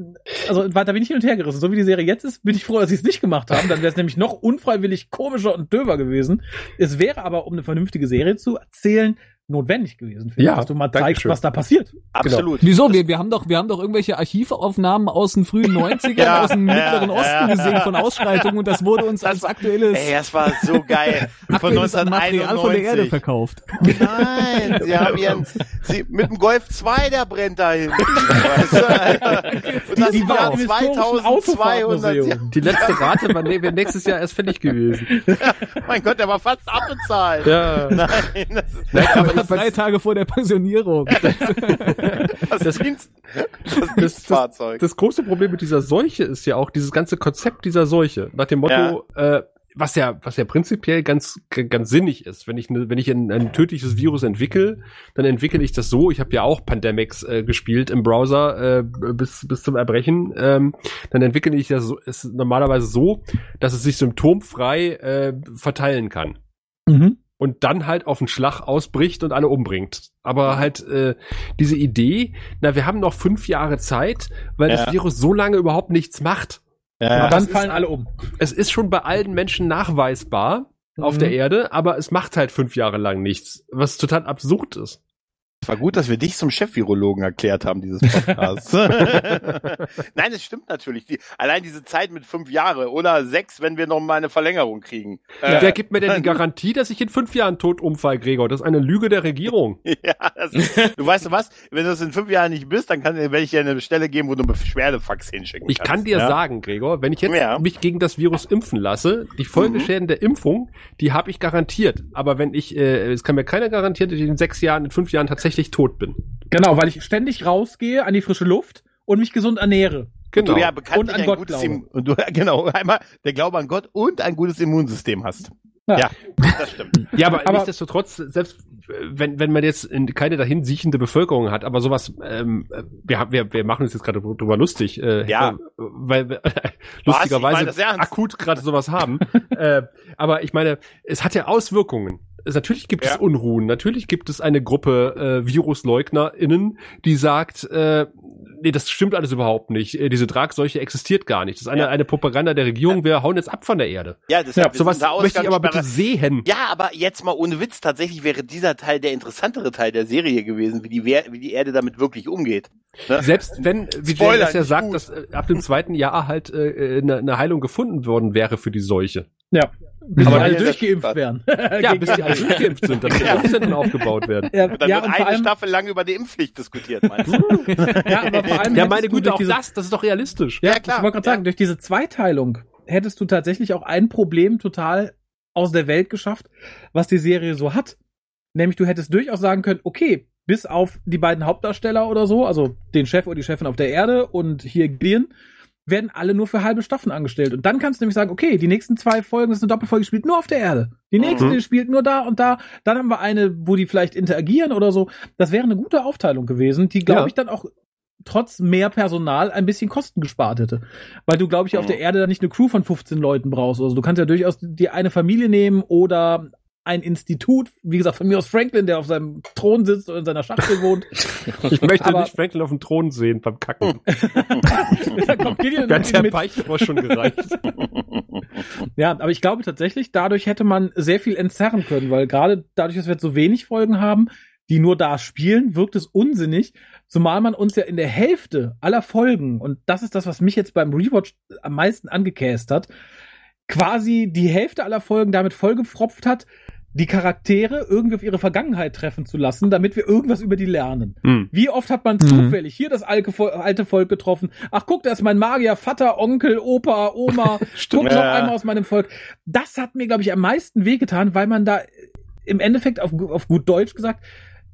also da bin ich hin und her gerissen. So wie die Serie jetzt ist, bin ich froh, dass sie es nicht gemacht haben. Dann wäre es nämlich noch unfreiwillig komischer und döver gewesen. Es wäre aber, um eine vernünftige Serie zu erzählen, notwendig gewesen, finde Ja, ich, dass du mal zeigst, Dankeschön. was da passiert. Absolut. Wieso? Wir, wir haben doch, wir haben doch irgendwelche Archivaufnahmen aus den frühen 90ern, *laughs* Ja, aus dem ja, Mittleren ja, Osten ja. gesehen von Ausschreitungen und das wurde uns als aktuelles, Ey, das war so geil. *laughs* Von aktuelles Material von der Erde 1991. verkauft. Nein, *laughs* sie haben ihren, sie, mit dem Golf 2, der brennt da hinten. Weißt du, Alter? Und das Die war Jahr im historischen 2200. Autofahrtmuseum. Die letzte Rate war, nee, wäre nächstes Jahr erst fällig gewesen. Mein Gott, der war fast abbezahlt. Ja. Nein, das ist Nein, aber Aber drei Tage vor der Pensionierung. *laughs* das, Das- das das, das große Problem mit dieser Seuche ist ja auch dieses ganze Konzept dieser Seuche. Nach dem Motto, äh, was ja, was ja prinzipiell ganz, ganz sinnig ist. Wenn ich, ne, wenn ich ein, ein tödliches Virus entwickle, dann entwickle ich das so. Ich habe ja auch Pandemics äh, gespielt im Browser äh, bis, bis zum Erbrechen. Ähm, dann entwickle ich das so, ist normalerweise so, dass es sich symptomfrei äh, verteilen kann. Mhm. Und dann halt auf den Schlag ausbricht und alle umbringt. Aber halt äh, diese Idee, na, wir haben noch fünf Jahre Zeit, weil Ja. das Virus so lange überhaupt nichts macht. Aber Ja, dann ist- fallen alle um. Es ist schon bei allen Menschen nachweisbar auf Mhm. der Erde, aber es macht halt fünf Jahre lang nichts, was total absurd ist. Es war gut, dass wir dich zum Chef-Virologen erklärt haben, dieses Podcast. *laughs* Nein, es stimmt natürlich. Die, allein diese Zeit mit fünf Jahre oder sechs, wenn wir noch mal eine Verlängerung kriegen. Äh, Wer gibt mir denn die Garantie, dass ich in fünf Jahren tot umfall, Gregor? Das ist eine Lüge der Regierung. *laughs* Ja, das, du weißt du was? Wenn du das in fünf Jahren nicht bist, dann kann, werde ich dir eine Stelle geben, wo du einen Beschwerdefax hinschicken Ich kannst. kann dir ja? sagen, Gregor, wenn ich jetzt Ja. mich gegen das Virus impfen lasse, die Folgeschäden der Impfung, die habe ich garantiert. Aber wenn ich, äh, es kann mir keiner garantieren, dass ich in sechs Jahren, in fünf Jahren tatsächlich tot bin. Genau, weil ich ständig rausgehe an die frische Luft und mich gesund ernähre. Genau. Du ja bekanntlich Und an ein Gott gutes. Im und du, *laughs* genau, einmal der Glaube an Gott und ein gutes Immunsystem hast. Ja. Ja, das stimmt. Ja, aber, Aber- nichtsdestotrotz, selbst äh, wenn, wenn man jetzt in keine dahin siechende Bevölkerung hat, aber sowas, ähm, äh, wir, haben- wir, wir machen uns jetzt gerade drüber lustig, äh, Ja. äh, weil wir *laughs* meine lustigerweise akut gerade sowas haben. äh, aber ich meine, es hat ja Auswirkungen. Es, natürlich gibt es Ja. Unruhen, natürlich gibt es eine Gruppe äh, VirusleugnerInnen, die sagt, äh, nee, das stimmt alles überhaupt nicht. Äh, diese Tragseuche existiert gar nicht. Das ist eine, Ja. eine Propaganda der Regierung, wir hauen jetzt ab von der Erde. Ja, deshalb, wir Sowas sind da möchte ich aber bitte sehen. Ja, aber jetzt mal ohne Witz, tatsächlich wäre dieser Teil der interessantere Teil der Serie gewesen, wie die, wie die Erde damit wirklich umgeht. Ne? Selbst wenn, wie Spoiler, das ja sagt, gut. dass äh, ab dem zweiten Jahr halt äh, eine, eine Heilung gefunden worden wäre für die Seuche. Ja. Bis Aber alle durchgeimpft werden. Ja, *laughs* bis die alle durchgeimpft sind, dass die. Impfzentren aufgebaut werden. Ja, Und dann ja, wird eine allem, Staffel lang über die Impfpflicht diskutiert, *laughs* meinst du? ja, aber vor allem Ja, meine du Güte, auch diese, das, das ist doch realistisch. Ja, Ja, klar, Ich wollte gerade ja. sagen, durch diese Zweiteilung hättest du tatsächlich auch ein Problem total aus der Welt geschafft, was die Serie so hat. Nämlich du hättest durchaus sagen können, okay, bis auf die beiden Hauptdarsteller oder so, also den Chef oder die Chefin auf der Erde und hier Gillian, werden alle nur für halbe Staffeln angestellt. Und dann kannst du nämlich sagen, okay, die nächsten zwei Folgen, das ist eine Doppelfolge, spielt nur auf der Erde. Die nächste Mhm. spielt nur da und da. Dann haben wir eine, wo die vielleicht interagieren oder so. Das wäre eine gute Aufteilung gewesen, die, glaube Ja. ich, dann auch trotz mehr Personal ein bisschen Kosten gespart hätte. Weil du, glaube ich, auf Mhm. der Erde dann nicht eine Crew von 15 Leuten brauchst. Also du kannst ja durchaus die eine Familie nehmen oder ein Institut, wie gesagt, von mir aus Franklin, der auf seinem Thron sitzt und in seiner Schachtel wohnt. *laughs* Ich möchte Aber- nicht Franklin auf dem Thron sehen beim Kacken. *laughs* kommt Gideon Ganz mit. Beichtfrosch schon gereicht. *laughs* Ja, aber ich glaube tatsächlich, dadurch hätte man sehr viel entzerren können, weil gerade dadurch, dass wir jetzt so wenig Folgen haben, die nur da spielen, wirkt es unsinnig, zumal man uns ja in der Hälfte aller Folgen, und das ist das, was mich jetzt beim Rewatch am meisten angekäst hat, quasi die Hälfte aller Folgen damit vollgepfropft hat, die Charaktere irgendwie auf ihre Vergangenheit treffen zu lassen, damit wir irgendwas über die lernen. Hm. Wie oft hat man Mhm. zufällig hier das alte, Vol- alte Volk getroffen? Ach, guck, da ist mein Magier, Vater, Onkel, Opa, Oma. *laughs* guck noch Ja. einmal aus meinem Volk. Das hat mir, glaube ich, am meisten wehgetan, weil man da im Endeffekt auf, auf gut Deutsch gesagt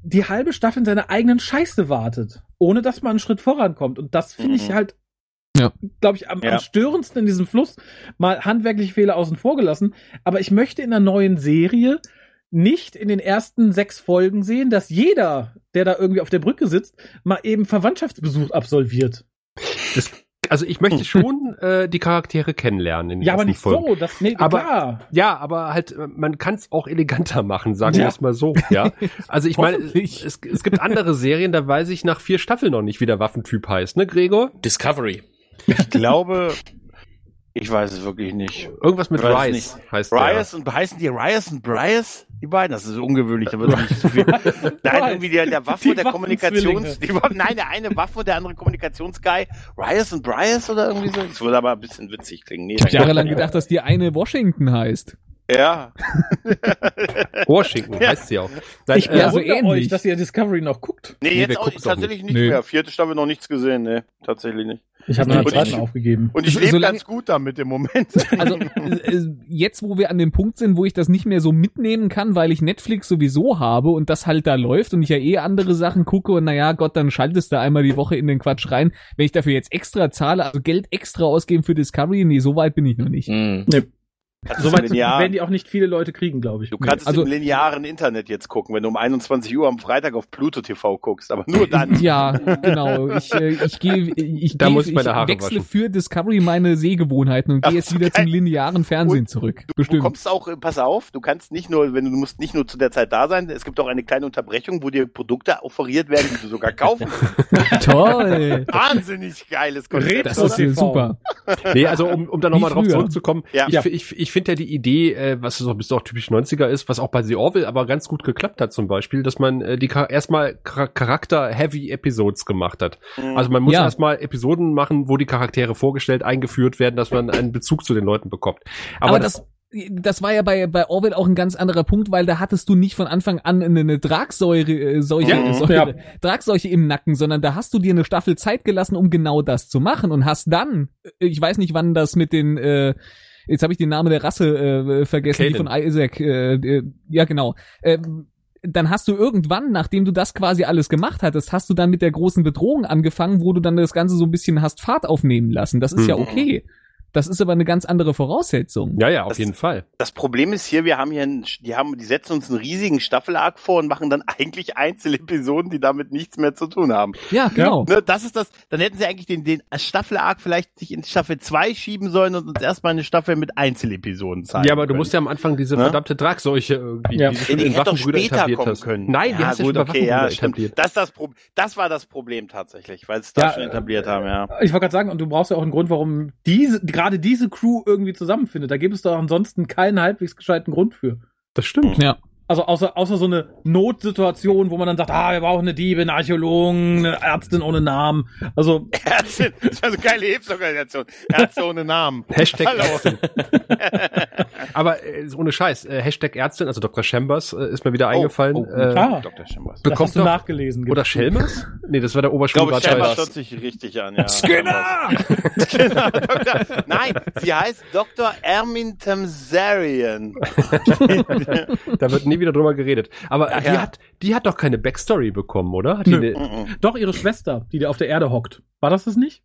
die halbe Staffel in seiner eigenen Scheiße wartet, ohne dass man einen Schritt vorankommt. Und das finde ich Mhm. halt, Ja. glaube ich, am, Ja. am störendsten in diesem Fluss. Mal handwerkliche Fehler außen vor gelassen. Aber ich möchte in einer neuen Serie nicht in den ersten sechs Folgen sehen, dass jeder, der da irgendwie auf der Brücke sitzt, mal eben Verwandtschaftsbesuch absolviert. Das, also ich möchte schon äh, die Charaktere kennenlernen in den Ja, aber nicht Folgen. so. Das, nee, Aber- klar. Ja, aber halt, äh, man kann es auch eleganter machen, sagen wir Ja. es mal so. Ja, *laughs* also ich meine, es, es gibt andere Serien, da weiß ich nach vier Staffeln noch nicht, wie der Waffentyp heißt, ne, Gregor? Discovery. Ich glaube, Ich weiß es wirklich nicht. Irgendwas mit Rice heißt Rias und heißen die Rias und Bryas? Die beiden? Das ist ungewöhnlich, da wird nicht so viel. *laughs* Nein, irgendwie der, der Waffe und der Kommunikations, die, nein, der eine Waffe und der andere Kommunikationsguy. Rias und Bryas oder irgendwie so? Das würde aber ein bisschen witzig klingen. Nee, Ich habe jahrelang gedacht, dass die eine Washington heißt. Ja. *laughs* Washington Ja. heißt sie auch. Nein, Ich äh, Ja, so ähnlich. euch, dass ihr Discovery noch guckt. Nee, Nee, jetzt wir auch tatsächlich nicht Nee. mehr. Vierte Staffel noch nichts gesehen, nee, tatsächlich nicht. Ich habe Nee, einen ich- zweiten aufgegeben. Und ich So- lebe ganz gut damit im Moment. *laughs* Also äh, jetzt, wo wir an dem Punkt sind, wo ich das nicht mehr so mitnehmen kann, weil ich Netflix sowieso habe und das halt da läuft und ich ja eh andere Sachen gucke und naja, Gott, dann schaltest du einmal die Woche in den Quatsch rein. Wenn ich dafür jetzt extra zahle, also Geld extra ausgeben für Discovery, nee, so weit bin ich noch nicht. Hm. Kannst Soweit du werden die auch nicht viele Leute kriegen, glaube ich. Du kannst Also- es im linearen Internet jetzt gucken, wenn du um 21 Uhr am Freitag auf Pluto TV guckst, aber nur dann. *laughs* Ja, genau. Ich, äh, ich gehe, ich, Da geh, muss ich meine Haare wechsle waschen. für Discovery meine Sehgewohnheiten und gehe jetzt wieder zum linearen Fernsehen zurück. Du Bestimmt. kommst auch, äh, pass auf, du kannst nicht nur, wenn du, du musst nicht nur zu der Zeit da sein, es gibt auch eine kleine Unterbrechung, wo dir Produkte offeriert werden, die du sogar kaufen *laughs* kannst. Toll. Wahnsinnig geiles Konzept. Das ist super. Nee, also um, um da nochmal drauf zurückzukommen, Ja. ich, Ja. ich, ich finde ja die Idee, äh, was so ein bisschen auch typisch 90er ist, was auch bei The Orville aber ganz gut geklappt hat zum Beispiel, dass man äh, die Char erstmal Char Charakter-Heavy-Episodes gemacht hat. Mhm. Also man muss Ja. erstmal Episoden machen, wo die Charaktere vorgestellt, eingeführt werden, dass man einen Bezug zu den Leuten bekommt. Aber, das, das war ja bei, bei Orwell auch ein ganz anderer Punkt, weil da hattest du nicht von Anfang an eine, eine Tragsäure, äh, Seuche, Ja. Säure, Ja. Tragseuche im Nacken, sondern da hast du dir eine Staffel Zeit gelassen, um genau das zu machen und hast dann, äh, ich weiß nicht, wann das mit den, äh, jetzt habe ich den Namen der Rasse äh, vergessen, die Kanan. von Isaac, äh, äh, ja genau. Ähm, dann hast du irgendwann, nachdem du das quasi alles gemacht hattest, hast du dann mit der großen Bedrohung angefangen, wo du dann das Ganze so ein bisschen hast Fahrt aufnehmen lassen. Das ist ja Mhm. okay. Das ist aber eine ganz andere Voraussetzung. ja, ja, auf Das- jeden Fall. Das Problem ist hier, wir haben hier, einen, die haben, die setzen uns einen riesigen Staffelarg vor und machen dann *laughs* eigentlich Einzelepisoden, die damit nichts mehr zu tun haben. Ja, genau. Ne, das ist das, dann hätten sie eigentlich den, den Staffelarg vielleicht sich in Staffel 2 schieben sollen und uns erstmal eine Staffel mit Einzelepisoden zeigen. Ja, aber du können. musst ja am Anfang diese Ne? verdammte Tragseuche irgendwie, Ja. die du Ja, schon die in hätte doch Waffenbrüder später etabliert kommen hast. können. Nein, die ja, hast du gut, schon bei okay, ja, etabliert. Das, ist das, Pro das war das Problem tatsächlich, weil sie es da Ja, schon äh, etabliert haben, ja. Ich wollte gerade sagen, und du brauchst ja auch einen Grund, warum diese, gerade diese Crew irgendwie zusammenfindet. Da gibt es doch ansonsten keinen halbwegs gescheiten Grund für. Das stimmt. Ja. Also außer, außer so eine Notsituation, wo man dann sagt, ah, wir brauchen eine Diebe, einen Archäologen, eine Ärztin ohne Namen. Also, *laughs* Ärztin, das war so eine geile Hilfsorganisation. Ärzte ohne Namen. Hashtag Hallo. Ärztin. *laughs* Aber äh, ohne Scheiß, äh, Hashtag Ärztin, also Dr. Chambers äh, ist mir wieder eingefallen. oh, äh, ah, Dr. Chambers. das bekommt hast du doch- nachgelesen. Oder Schelmers? Nee, das war der Ich glaube, Oberschulrat Chambers Chambers. hört sich richtig an, ja. *laughs* genau, Dr. Nein, sie heißt Dr. Ermin Tamsarian. Da wird nie wieder drüber geredet. Aber Ja, die, ja. hat, die hat doch keine Backstory bekommen, oder? Hat die eine. Doch, ihre Schwester, die da auf der Erde hockt. War das das nicht?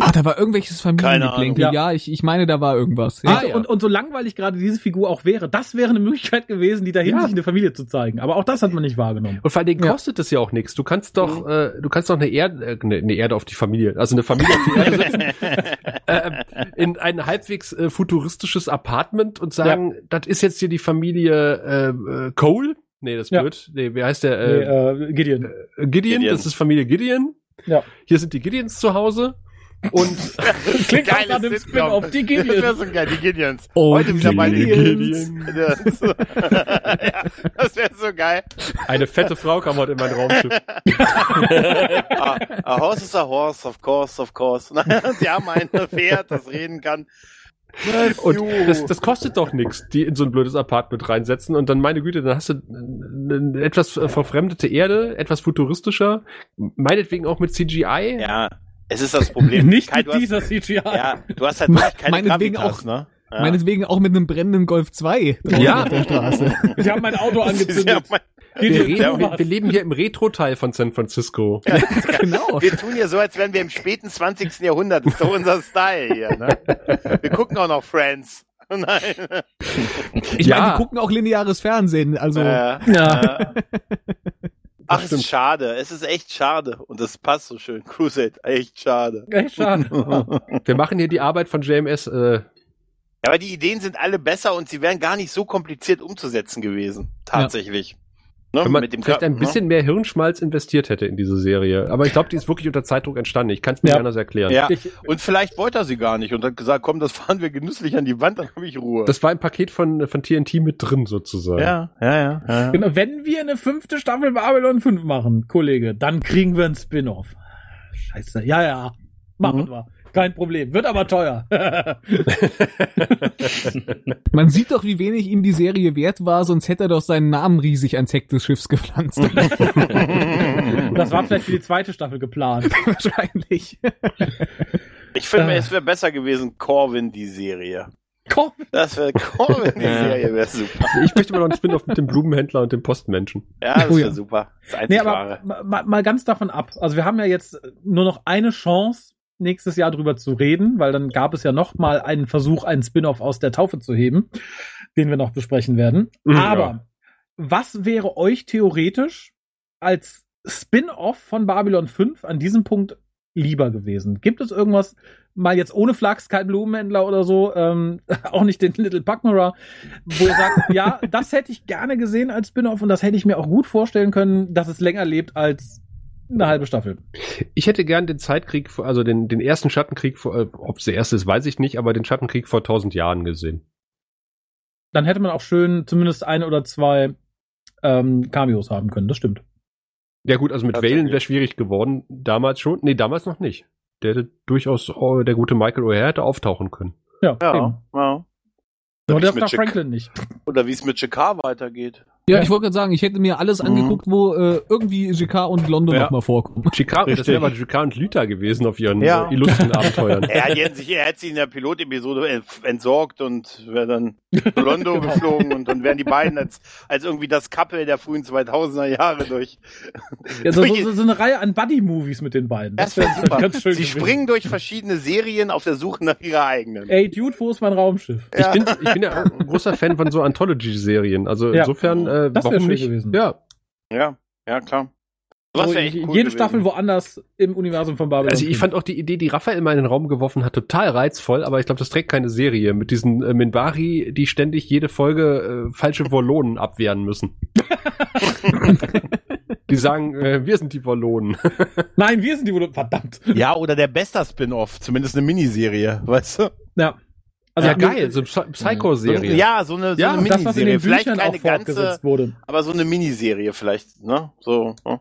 Ah, da war irgendwelches Familiengeplänkel. Ahnung. Ja, ich, ich meine, da war irgendwas. Ja. Ah, Also, ja. und, und so langweilig gerade diese Figur auch wäre, das wäre eine Möglichkeit gewesen, die dahin Ja. sich eine Familie zu zeigen. Aber auch das hat man nicht wahrgenommen. und vor allen Dingen Ja. kostet das ja auch nichts. Du kannst doch, äh, du kannst doch eine Erde, äh, eine, eine Erde auf die Familie, also eine Familie auf die Erde setzen, *laughs* äh, in ein halbwegs äh, futuristisches Apartment und sagen, das ist jetzt hier die Familie äh, äh, Cole. Nee, das ist Ja. blöd. Nee, wie heißt der? Nee, Äh, äh, Gideon. äh, Gideon, Gideon. das ist Familie Gideon. Ja. Hier sind die Gideons zu Hause. Und *laughs* Klingt Geiles nach dem Sitcom. Spin-off, die Das wäre Gideons. so geil, die Gideons. Oh, Heute wieder bei den Gideons. Gideons. *laughs* ja, das wäre so geil. eine fette Frau kam heute in mein Raumschiff. *laughs* a, a horse is a horse, of course, of course. Sie haben ein Pferd, das reden kann. Und das, das kostet doch nichts, die in so ein blödes Apartment reinsetzen und dann, meine Güte, dann hast du eine etwas äh, verfremdete Erde, etwas futuristischer, meinetwegen auch mit CGI. Ja, es ist das Problem. *laughs* Nicht Kai, mit du hast, dieser CGI. Ja, du hast halt wirklich *laughs* keine Meinetwegen Gravitas, auch- ne? Ja. Meinetwegen auch mit einem brennenden Golf 2 draußen Ja. auf der Straße. *laughs* Sie haben mein Auto angezündet. Wir, reden, wir, wir leben hier im Retro-Teil von San Francisco. genau. Wir tun hier so, als wären wir im späten 20. Jahrhundert. Das ist doch unser Style hier, ne? Wir gucken auch noch Friends. Nein. Ich Ja. meine, die gucken auch lineares Fernsehen. Also, Äh, Ja. äh. Ach, es ist schade. Es ist echt schade. Und das passt so schön. Crusade, echt schade. Echt schade. *laughs* Wir machen hier die Arbeit von JMS. Äh, Ja, aber die Ideen sind alle besser und sie wären gar nicht so kompliziert umzusetzen gewesen. Tatsächlich. Ne? Wenn man mit dem vielleicht ein bisschen mehr Hirnschmalz investiert hätte in diese Serie. Aber ich glaube, die ist wirklich unter Zeitdruck entstanden. Ich kann es mir Ja. anders erklären. Ne? Ja, Ich- und vielleicht wollte er sie gar nicht und hat gesagt, komm, das *laughs* fahren wir genüsslich an die Wand, dann habe ich Ruhe. Das war im Paket von, von TNT mit drin, sozusagen. ja, ja, ja, ja. Genau, wenn wir eine fünfte Staffel Babylon 5 machen, Kollege, dann kriegen wir ein Spin-off. Scheiße. Ja, ja. Machen Mhm. wir. Kein Problem. Wird aber teuer. *laughs* Man sieht doch, wie wenig ihm die Serie wert war, sonst hätte er doch seinen Namen riesig ans Heck des Schiffs gepflanzt. *laughs* das war vielleicht für die zweite Staffel geplant. *laughs* Wahrscheinlich. Ich finde, Äh. es wäre besser gewesen, Corvin, die Serie. Komm. Das wäre Corvin, die. Serie wäre super. Ich möchte mal noch einen Spin-off mit dem Blumenhändler und dem Postmenschen. Ja, das Oh wäre ja. super. Das Nee, einzig aber wahre. ma- ma- mal ganz davon ab. Also wir haben ja jetzt nur noch eine Chance, nächstes Jahr drüber zu reden, weil dann gab es ja noch mal einen Versuch, einen Spin-off aus der Taufe zu heben, den wir noch besprechen werden. Mhm, Aber ja. was wäre euch theoretisch als Spin-off von Babylon 5 an diesem Punkt lieber gewesen? Gibt es irgendwas, mal jetzt ohne Flachs, kein Blumenhändler oder so, ähm, *laughs* auch nicht den Little Packmara, wo ihr sagt, ja, das hätte ich gerne gesehen als Spin-off und das hätte ich mir auch gut vorstellen können, dass es länger lebt als eine halbe Staffel. Ich hätte gern den Zeitkrieg, also den, den ersten Schattenkrieg, vor- äh, ob es der erste ist, weiß ich nicht, aber den Schattenkrieg vor tausend Jahren gesehen. Dann hätte man auch schön zumindest ein oder zwei ähm, Cameos haben können, das stimmt. Ja gut, also mit. Valen wäre schwierig geworden. Damals schon. Nee, damals noch nicht. Der hätte durchaus, oh, der gute Michael O'Hare hätte auftauchen können. Ja, Ja, eben. ja. Oder der wie's mit Dr. Chick- Franklin nicht. Oder wie es mit Jakar weitergeht. Ja, Ja. ich wollte gerade sagen, ich hätte mir alles Mhm. angeguckt, wo äh, irgendwie JK und Londo Ja. noch mal vorkommen. Chicago, das wäre aber Chicago und Lüther gewesen auf ihren Ja. äh, illustren Abenteuern. *laughs* Er, hätte sich, er hätte sie in der Pilotepisode ent- entsorgt und wäre dann Londo *laughs* geflogen und dann wären die beiden als, als irgendwie das Couple der frühen 2000er Jahre durch. Ja, so, durch so, so eine Reihe an Buddy-Movies mit den beiden. das wäre super. ganz schön Sie gewesen. springen durch verschiedene Serien auf der Suche nach ihrer eigenen. Ey, Dude, wo ist mein Raumschiff? Ich bin, ich bin ja ein großer Fan von so Anthology-Serien. Also Ja. insofern, äh, Das warum schön nicht? gewesen. Ja. Ja, ja, klar. Was So, echt jede cool gewesen. Staffel woanders im Universum von Babylon. Also ich 5. fand auch die Idee, die Raphael mal in den Raum geworfen hat, total reizvoll, aber ich glaube, das trägt keine Serie mit diesen äh, Minbari, die ständig jede Folge äh, falsche Wollonen abwehren müssen. *laughs* die sagen, äh, wir sind die Wollonen. *laughs* Nein, wir sind die, wo verdammt. Ja, oder der Bester-Spin-Off, zumindest eine Miniserie, weißt du? Ja. Also ja, geil, so eine Psy- Psycho-Serie. Ja, so eine, so Ja, eine das, was in Miniserie. den Vielleicht Büchern keine auch ganze, wurde. aber so eine Miniserie vielleicht, ne? So. ne?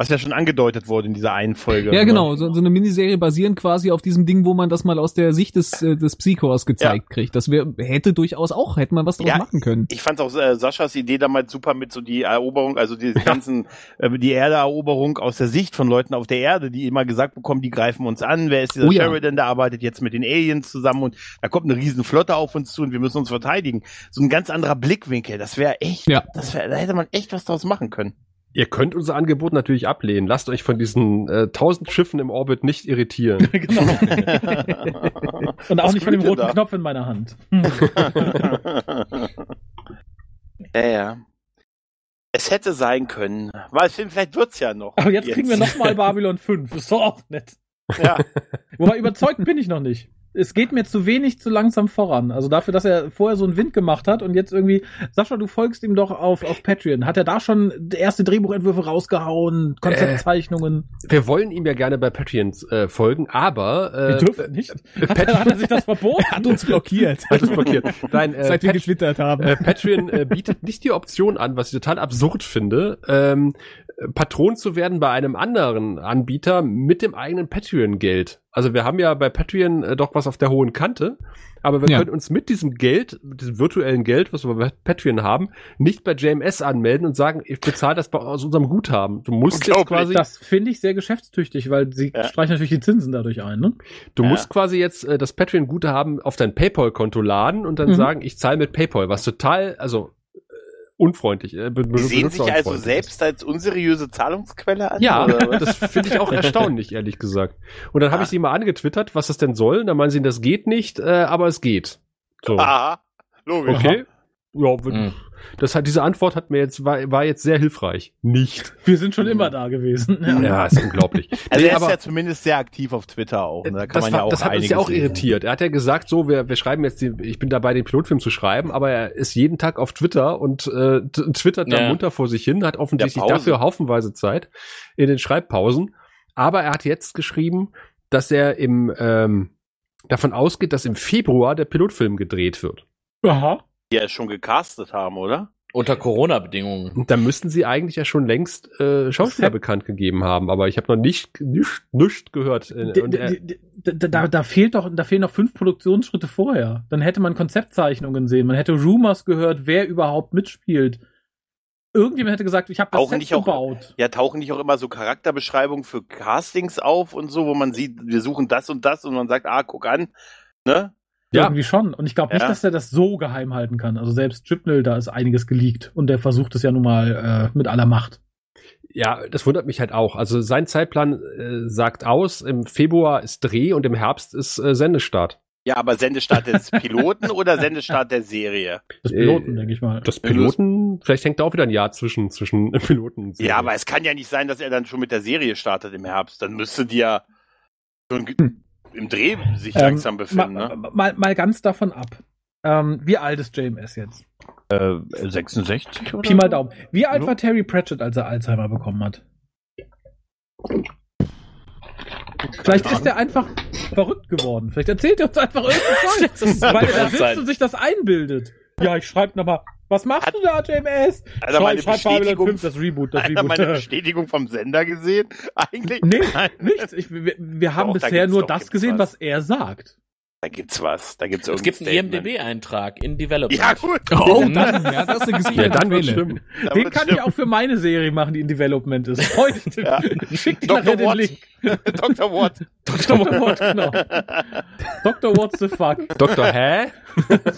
Ja. Was ja schon angedeutet wurde in dieser einen Folge. Ja, ne? genau. So, so eine Miniserie basierend quasi auf diesem Ding, wo man das mal aus der Sicht des, äh, des Psychors gezeigt kriegt. Das wär, hätte durchaus auch, hätte man was draus Ja, machen können. Ich fand auch äh, Saschas Idee damals super mit so die Eroberung, also die ganzen, äh, die Erdeeroberung aus der Sicht von Leuten auf der Erde, die immer gesagt bekommen, die greifen uns an. Wer ist dieser Oh ja. Sheridan, der arbeitet jetzt mit den Aliens zusammen und da kommt eine riesen Flotte auf uns zu und wir müssen uns verteidigen. So ein ganz anderer Blickwinkel. Das wäre echt, Ja. das wäre, da hätte man echt was draus machen können. Ihr könnt unser Angebot natürlich ablehnen. Lasst euch von diesen äh, tausend Schiffen im Orbit nicht irritieren. *laughs* genau. *laughs* Und auch Was nicht von dem roten da? Knopf in meiner Hand. *laughs* ja, ja. Es hätte sein können. Weil vielleicht wird's ja noch. Aber jetzt kriegen wir nochmal Babylon 5. Ist doch auch nett. Ja. Wobei überzeugt bin ich noch nicht. Es geht mir zu wenig, zu langsam voran. Also dafür, dass er vorher so einen Wind gemacht hat und jetzt irgendwie, Sascha, du folgst ihm doch auf, auf Patreon. Hat er da schon erste Drehbuchentwürfe rausgehauen, Konzeptzeichnungen? Wir wollen ihm ja gerne bei Patreon äh, folgen, aber Wir äh, dürfen nicht. äh, Hat, er- hat er sich das verboten? *laughs* Hat uns blockiert. hat es blockiert. Nein, äh, Seit wir getwittert haben. äh, Patreon äh, bietet nicht die Option an, was ich total absurd finde, ähm, Patron zu werden bei einem anderen Anbieter mit dem eigenen Patreon-Geld. Also wir haben ja bei Patreon äh, doch was auf der hohen Kante, aber wir Ja. können uns mit diesem Geld, mit diesem virtuellen Geld, was wir bei Patreon haben, nicht bei JMS anmelden und sagen, ich bezahle das bei, aus unserem Guthaben. Du musst jetzt quasi, Das finde ich sehr geschäftstüchtig, weil sie Ja. streichen natürlich die Zinsen dadurch ein. Ne? du Ja. musst quasi jetzt äh, das Patreon-Guthaben auf dein PayPal-Konto laden und dann Mhm. sagen, ich zahle mit PayPal, was total, also unfreundlich. Äh, be- Die sehen sich also selbst als unseriöse Zahlungsquelle an? Ja, das finde ich auch *laughs* erstaunlich, ehrlich gesagt. Und dann habe Ah. ich sie mal angetwittert, was das denn soll. Und dann meinen sie, das geht nicht, äh, aber es geht. So, Aha, logisch. okay. Ja, wird- Mhm. Das hat, diese Antwort hat mir jetzt, war, war jetzt sehr hilfreich. Nicht. Wir sind schon immer da gewesen. Ja. Ja, ist unglaublich. *laughs* Also Nee, er ist aber- ja zumindest sehr aktiv auf Twitter auch. Ne? Da kann das, man war, ja auch das hat uns ja auch lesen. irritiert. Er hat ja gesagt, so, wir, wir schreiben jetzt, die, ich bin dabei, den Pilotfilm zu schreiben, aber er ist jeden Tag auf Twitter und äh, twittert da Ja. munter vor sich hin, hat offensichtlich dafür haufenweise Zeit in den Schreibpausen. Aber er hat jetzt geschrieben, dass er im ähm, davon ausgeht, dass im Februar der Pilotfilm gedreht wird. Aha. Die ja schon gecastet haben, oder? Unter Corona-Bedingungen. Da müssten sie eigentlich ja schon längst äh, Schauspieler *laughs* bekannt gegeben haben, aber ich habe noch nicht nicht, nicht gehört. Äh, und d- er, d- d- d- Da, da fehlt doch, da fehlen noch fünf Produktionsschritte vorher. Dann hätte man Konzeptzeichnungen sehen, man hätte Rumors gehört, wer überhaupt mitspielt. Irgendjemand hätte gesagt, ich habe das nicht auch- gebaut. Ja, tauchen nicht auch immer so Charakterbeschreibungen für Castings auf und so, wo man sieht, wir suchen das und das und man sagt, ah, guck an, ne? Ja. Irgendwie schon. Und ich glaube nicht, Ja. dass er das so geheim halten kann. Also selbst Chipnell, da ist einiges geleakt. Und der versucht es ja nun mal äh, mit aller Macht. Ja, das wundert mich halt auch. Also sein Zeitplan äh, sagt aus, im Februar ist Dreh und im Herbst ist äh, Sendestart. Ja, aber Sendestart des *laughs* Piloten oder Sendestart der Serie? Des Äh, Piloten, denke ich mal. Das Piloten, vielleicht hängt da auch wieder ein Jahr zwischen, zwischen *laughs* Piloten und Serie. Ja, aber es kann ja nicht sein, dass er dann schon mit der Serie startet im Herbst. Dann müsste die ja schon. Im Dreh sich Ähm, langsam befinden, mal, ne? mal, mal ganz davon ab. Ähm, wie alt ist JMS jetzt? Äh, 66 oder? Pi mal Daumen. Wie alt Ja. war Terry Pratchett, als er Alzheimer bekommen hat? Vielleicht ist er einfach verrückt geworden. Vielleicht erzählt er uns einfach irgendwas *laughs* Weil er da sitzt und sich das einbildet. Ja, ich schreibe nochmal. Was machst Hat- du da, JMS? Hat er mal eine ich schreib Bestätigung, 5, das Reboot, das Reboot. Bestätigung vom Sender gesehen? *laughs* Eigentlich? Nee, Nein. nichts. Ich, wir, wir haben Doch, bisher nur doch, das gesehen, was. was er sagt. Da gibt's was. Da gibt's Es gibt einen. IMDB-Eintrag in Development. Ja, gut. Oh, dann, ja, das ist eine ja, gesicherte dann wird Quelle. stimmen. Da Den kann ich stimmen. auch für meine Serie machen, die in Development ist. *laughs* Dich. Ja. Schick dir Dr. nachher den. Link. *laughs* Dr. Watt. Dr. Watt, genau. *laughs* Dr. What the fuck? Doktor, hä?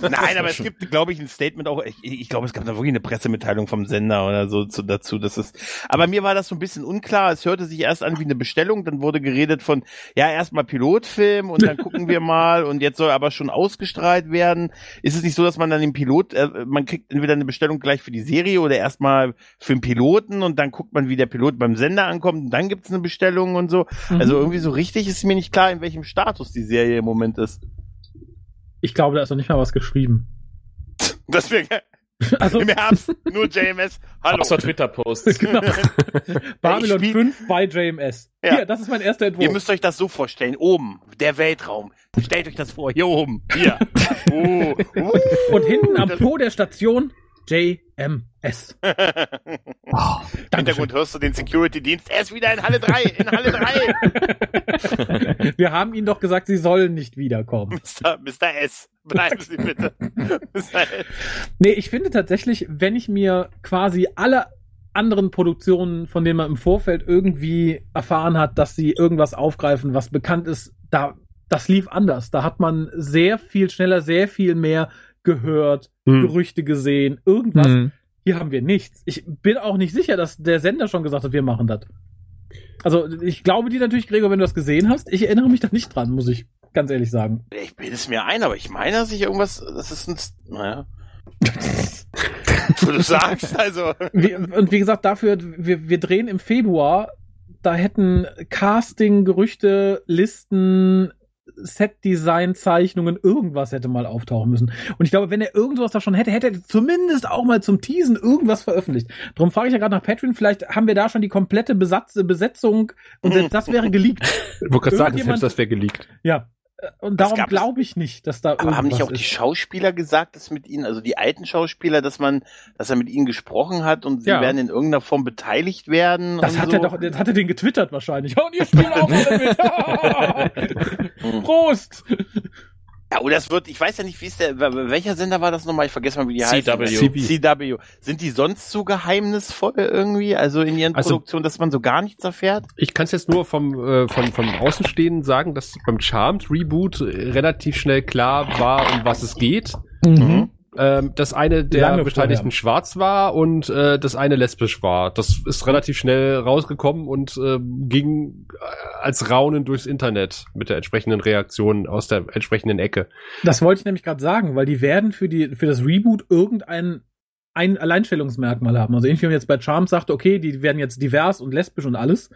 Nein, aber es gibt, glaube ich, ein Statement auch. Ich, ich glaube, es gab da wirklich eine Pressemitteilung vom Sender oder so zu, dazu. Das ist. Aber mir war das so ein bisschen unklar. Es hörte sich erst an wie eine Bestellung, dann wurde geredet von, ja, erstmal Pilotfilm und dann gucken wir mal und jetzt soll aber schon ausgestrahlt werden. Ist es nicht so, dass man dann den Pilot, äh, man kriegt entweder eine Bestellung gleich für die Serie oder erstmal für den Piloten und dann guckt man, wie der Pilot beim Sender ankommt und dann gibt's eine Bestellung und so. Also irgendwie so richtig ist mir nicht klar, in welchem Status die Serie im Moment ist. Ich glaube, da ist noch nicht mal was geschrieben. *laughs* Das wäre Also, im Herbst nur JMS. Hallo. Außer Twitter-Posts. *laughs* genau. *laughs* Babylon spiel- 5 bei JMS. Ja. Hier, das ist mein erster Entwurf. Ihr müsst euch das so vorstellen, oben, der Weltraum. Stellt euch das vor, hier oben. Hier. Uh, uh. Und hinten am Po der Station JMS. *laughs* Im Hintergrund hörst du den Security-Dienst. Er ist wieder in Halle 3, in Halle 3. *laughs* Wir haben ihnen doch gesagt, sie sollen nicht wiederkommen. Mr. Mr. S. Bleiben Sie bitte. *laughs* Nee, ich finde tatsächlich, wenn ich mir quasi alle anderen Produktionen, von denen man im Vorfeld irgendwie erfahren hat, dass sie irgendwas aufgreifen, was bekannt ist, da, das lief anders. Da hat man sehr viel schneller, sehr viel mehr gehört, Hm. Gerüchte gesehen, irgendwas. Hm. Hier haben wir nichts. Ich bin auch nicht sicher, dass der Sender schon gesagt hat, wir machen das. Also, ich glaube dir natürlich, Gregor, wenn du das gesehen hast. Ich erinnere mich da nicht dran, muss ich ganz ehrlich sagen. Ich bilde es mir ein, aber ich meine, dass ich irgendwas, das ist ein, naja. *laughs* Wo du sagst, also. Wie, und wie gesagt, dafür, wir, wir drehen im Februar, da hätten Casting, Gerüchte, Listen, Set-Design, Zeichnungen, irgendwas hätte mal auftauchen müssen. Und ich glaube, wenn er irgendwas da schon hätte, hätte er zumindest auch mal zum Teasen irgendwas veröffentlicht. Darum frage ich ja gerade nach Patreon, vielleicht haben wir da schon die komplette Besatz, Besetzung und selbst das wäre geleakt. Ich wollte gerade sagen, selbst das wäre geleakt. Ja. Und Das darum glaube ich nicht, dass da Aber haben nicht auch die ist. Schauspieler gesagt, dass mit ihnen, also die alten Schauspieler, dass man, dass er mit ihnen gesprochen hat und sie Ja. werden in irgendeiner Form beteiligt werden? Das und hat so? er doch, das hat er den getwittert wahrscheinlich. *laughs* Und ihr spielt auch alle mit. *laughs* *laughs* Prost! Ja, oder es wird, ich weiß ja nicht, wie ist der, wel- welcher Sender war das nochmal? Ich vergesse mal, wie die heißen. CW. CW. Sind die sonst so geheimnisvoll irgendwie? Also in ihren Also- Produktionen, dass man so gar nichts erfährt? Ich kann es jetzt nur vom, äh, von, vom Außenstehenden sagen, dass beim Charmed Reboot äh, relativ schnell klar war, um was es geht. Mhm. Ähm, dass eine der Lange Beteiligten vorher. schwarz war und äh, das eine lesbisch war. Das ist relativ schnell rausgekommen und äh, ging äh, als Raunen durchs Internet mit der entsprechenden Reaktion aus der entsprechenden Ecke. Das wollte ich nämlich gerade sagen, weil die werden für die für das Reboot irgendein ein Alleinstellungsmerkmal haben. Also irgendwie, wenn man jetzt bei Charms sagt, okay, die werden jetzt divers und lesbisch und alles.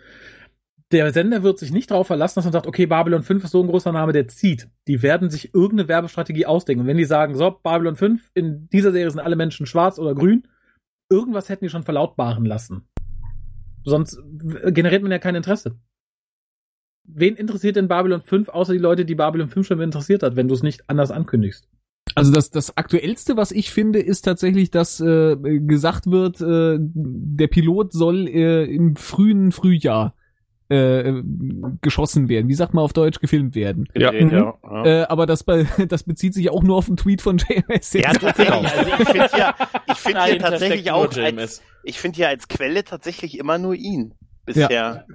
Der Sender wird sich nicht darauf verlassen, dass man sagt, okay, Babylon 5 ist so ein großer Name, der zieht. Die werden sich irgendeine Werbestrategie ausdenken. Und wenn die sagen, so, Babylon 5, in dieser Serie sind alle Menschen schwarz oder grün, irgendwas hätten die schon verlautbaren lassen. Sonst generiert man ja kein Interesse. Wen interessiert denn Babylon 5, außer die Leute, die Babylon 5 schon interessiert hat, wenn du es nicht anders ankündigst? Also das, das aktuellste, was ich finde, ist tatsächlich, dass äh, gesagt wird, äh, der Pilot soll äh, im frühen Frühjahr äh, geschossen werden. Wie sagt man auf Deutsch, gefilmt werden. Ja. Gedreht, ja. ja. Äh, aber das, *laughs* das bezieht sich ja auch nur auf einen Tweet von JMS. Ja, tatsächlich. Also ich finde ja, ich finde hier tatsächlich auch, als, ich finde hier als Quelle tatsächlich immer nur ihn. Bisher.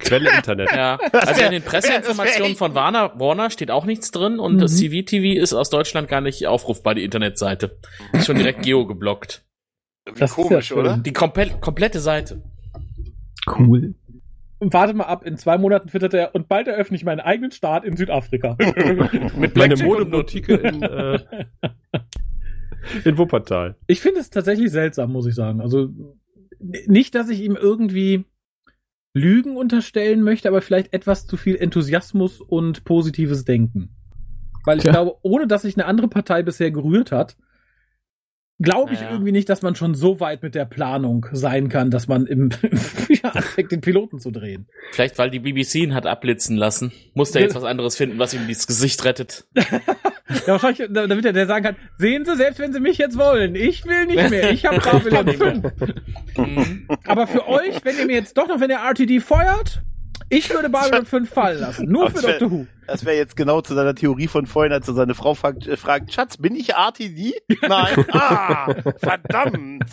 Quelle Internet. Ja, *laughs* also in den Presseinformationen von Warner, Warner steht auch nichts drin und Mhm. das CVTV ist aus Deutschland gar nicht aufrufbar, die Internetseite. Ist schon direkt geo geblockt. Irgendwie Das ist komisch, ja oder? Die komplett, komplette Seite. Cool. Warte mal ab, in zwei Monaten twittert er und bald eröffne ich meinen eigenen Staat in Südafrika. *laughs* Mit Meine Blackjack und Modeboutique in, äh, in Wuppertal. Ich finde es tatsächlich seltsam, muss ich sagen. Also nicht, dass ich ihm irgendwie Lügen unterstellen möchte, aber vielleicht etwas zu viel Enthusiasmus und positives Denken. Weil ich Tja. glaube, ohne dass sich eine andere Partei bisher gerührt hat, glaube ich Naja. irgendwie nicht, dass man schon so weit mit der Planung sein kann, dass man im *laughs* Frühjahr anfängt, den Piloten zu drehen. Vielleicht, weil die BBC ihn hat abblitzen lassen. Muss der jetzt *laughs* was anderes finden, was ihm das Gesicht rettet. Ja, wahrscheinlich, da- damit er der sagen kann, sehen Sie, selbst wenn Sie mich jetzt wollen, ich will nicht mehr, ich habe Babylon *laughs* 5. Mhm. Aber für euch, wenn ihr mir jetzt doch noch, wenn ihr RTD feuert, ich würde Babylon 5 fallen lassen. Nur für wär- Dr. Who. Das wäre jetzt genau zu seiner Theorie von vorhin, als er seine Frau fragt, äh, fragt Schatz, bin ich RTD? Nein. *laughs* ah, verdammt.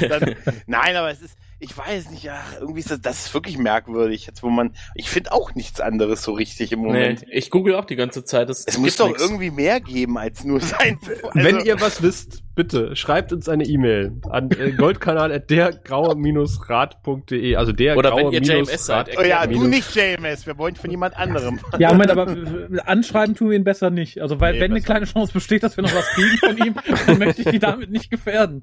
Dann, nein, aber es ist, ich weiß nicht, ja, irgendwie ist das, das ist wirklich merkwürdig, jetzt wo man, ich finde auch nichts anderes so richtig im Nee, Moment. ich google auch die ganze Zeit. Das, Es muss doch nix. irgendwie mehr geben als nur *laughs* sein. Also, Wenn ihr was wisst, bitte schreibt uns eine E-Mail an äh, goldkanal.dergraue-rad.de. Also der Oder wenn graue ihr minus JMS seid, Rad- oh ja, du nicht JMS, wir wollen von jemand anderem. Ja, Moment, aber anschreiben tun wir ihn besser nicht. Also, weil Nee, wenn eine besser kleine Chance besteht, dass wir noch was kriegen von ihm, *laughs* dann möchte ich die damit nicht gefährden.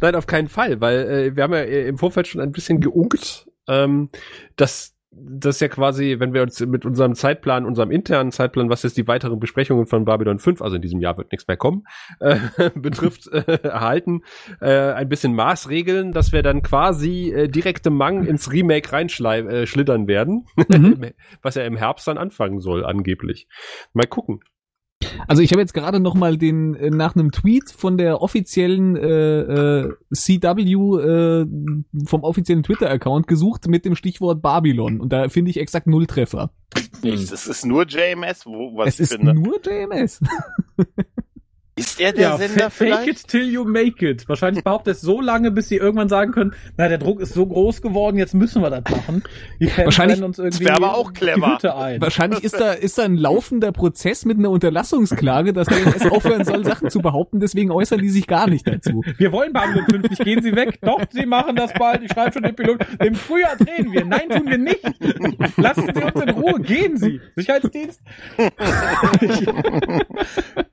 Nein, auf keinen Fall, weil äh, wir haben ja äh, im Vorfeld schon ein bisschen geunkt, ähm, dass das ja quasi, wenn wir uns mit unserem Zeitplan, unserem internen Zeitplan, was jetzt die weiteren Besprechungen von Babylon 5, also in diesem Jahr wird nichts mehr kommen, äh, *laughs* betrifft, äh, erhalten, äh, ein bisschen Maßregeln, dass wir dann quasi äh, direkte Mang ins Remake reinschlittern äh, schlittern werden, Mhm. *laughs* was ja im Herbst dann anfangen soll, angeblich. Mal gucken. Also ich habe jetzt gerade noch mal den äh, nach einem Tweet von der offiziellen äh, äh, CW äh, vom offiziellen Twitter-Account gesucht mit dem Stichwort Babylon und da finde ich exakt null Treffer. Nichts, es ist nur JMS, wo, was es ich ist finde. nur JMS. *laughs* Ist er der ja, Sender fa- fake vielleicht? it till you make it. Wahrscheinlich behauptet es so lange, bis sie irgendwann sagen können, na, der Druck ist so groß geworden, jetzt müssen wir das machen. Die Fans Wahrscheinlich- uns irgendwie wär aber auch clever. die Hütte ein. Wahrscheinlich ist da ist da ein laufender Prozess mit einer Unterlassungsklage, dass JMS aufhören soll, Sachen zu behaupten, deswegen äußern die sich gar nicht dazu. Wir wollen Babylon 5 nicht, gehen Sie weg. Doch, Sie machen das bald. Ich schreibe schon den Pilot. Im Frühjahr drehen wir. Nein, tun wir nicht. Lassen Sie uns in Ruhe. Gehen Sie. Sicherheitsdienst. *laughs*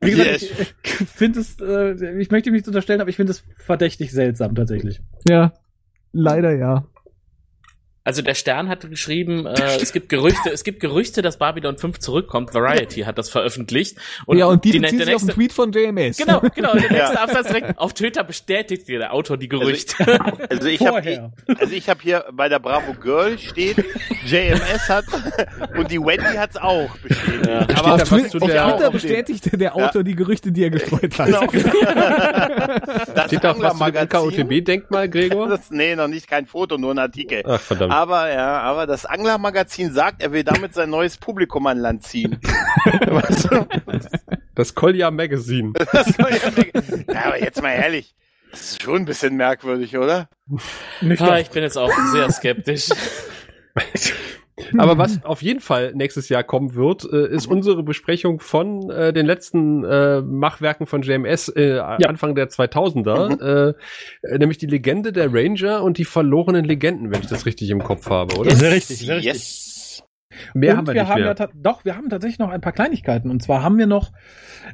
Wie gesagt, ich, ich finde es, äh, ich möchte mich nicht unterstellen, aber ich finde es verdächtig seltsam tatsächlich. Ja, leider ja. Also der Stern hat geschrieben, äh, es gibt Gerüchte, es gibt Gerüchte, dass Babylon 5 zurückkommt. Variety hat das veröffentlicht. ja, und die, die, sich auf einen nächste, Tweet von JMS. Genau, genau. Der *laughs* nächste Ja. Absatz direkt auf Twitter bestätigt dir der Autor die Gerüchte. Also ich habe Vorher. also ich habe hier bei der Bravo Girl steht, JMS hat und die Wendy hat's auch bestätigt. Ja. Aber Auf, Twi auf der- Twitter den- bestätigte der Autor die Gerüchte, die er gestreut hat. Genau. *laughs* Das Steht da auch was zu dem Anglermagazin- NKOTB-Denkmal, Gregor? *laughs* Das, nee, noch nicht kein Foto, nur ein Artikel. Ach, verdammt. Aber ja, aber das Anglermagazin sagt, er will damit sein neues Publikum an Land ziehen. *laughs* Das Kolja Magazine. *laughs* Das ja, aber jetzt mal ehrlich, das ist schon ein bisschen merkwürdig, oder? Nicht ah, doch. ich bin jetzt auch sehr skeptisch. *laughs* Aber was auf jeden Fall nächstes Jahr kommen wird, äh, ist unsere Besprechung von äh, den letzten äh, Machwerken von JMS äh, Anfang der 2000er, äh, nämlich die Legende der Ranger und die verlorenen Legenden, wenn ich das richtig im Kopf habe, oder? Sehr richtig, sehr richtig. Yes. Mehr und haben wir, wir nicht haben mehr. ja doch, wir haben tatsächlich noch ein paar Kleinigkeiten. Und zwar haben wir noch,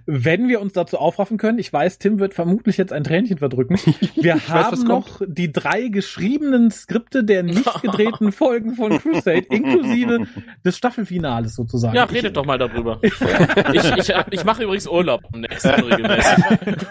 wenn wir uns dazu aufraffen können, ich weiß, Tim wird vermutlich jetzt ein Tränchen verdrücken. *laughs* Wir weiß, haben was noch die drei geschriebenen Skripte der nicht *laughs* gedrehten Folgen von Crusade, inklusive des Staffelfinales sozusagen. Ja, redet doch mal darüber. *laughs* ich ich, ich mache übrigens Urlaub am nächsten regelmäßig.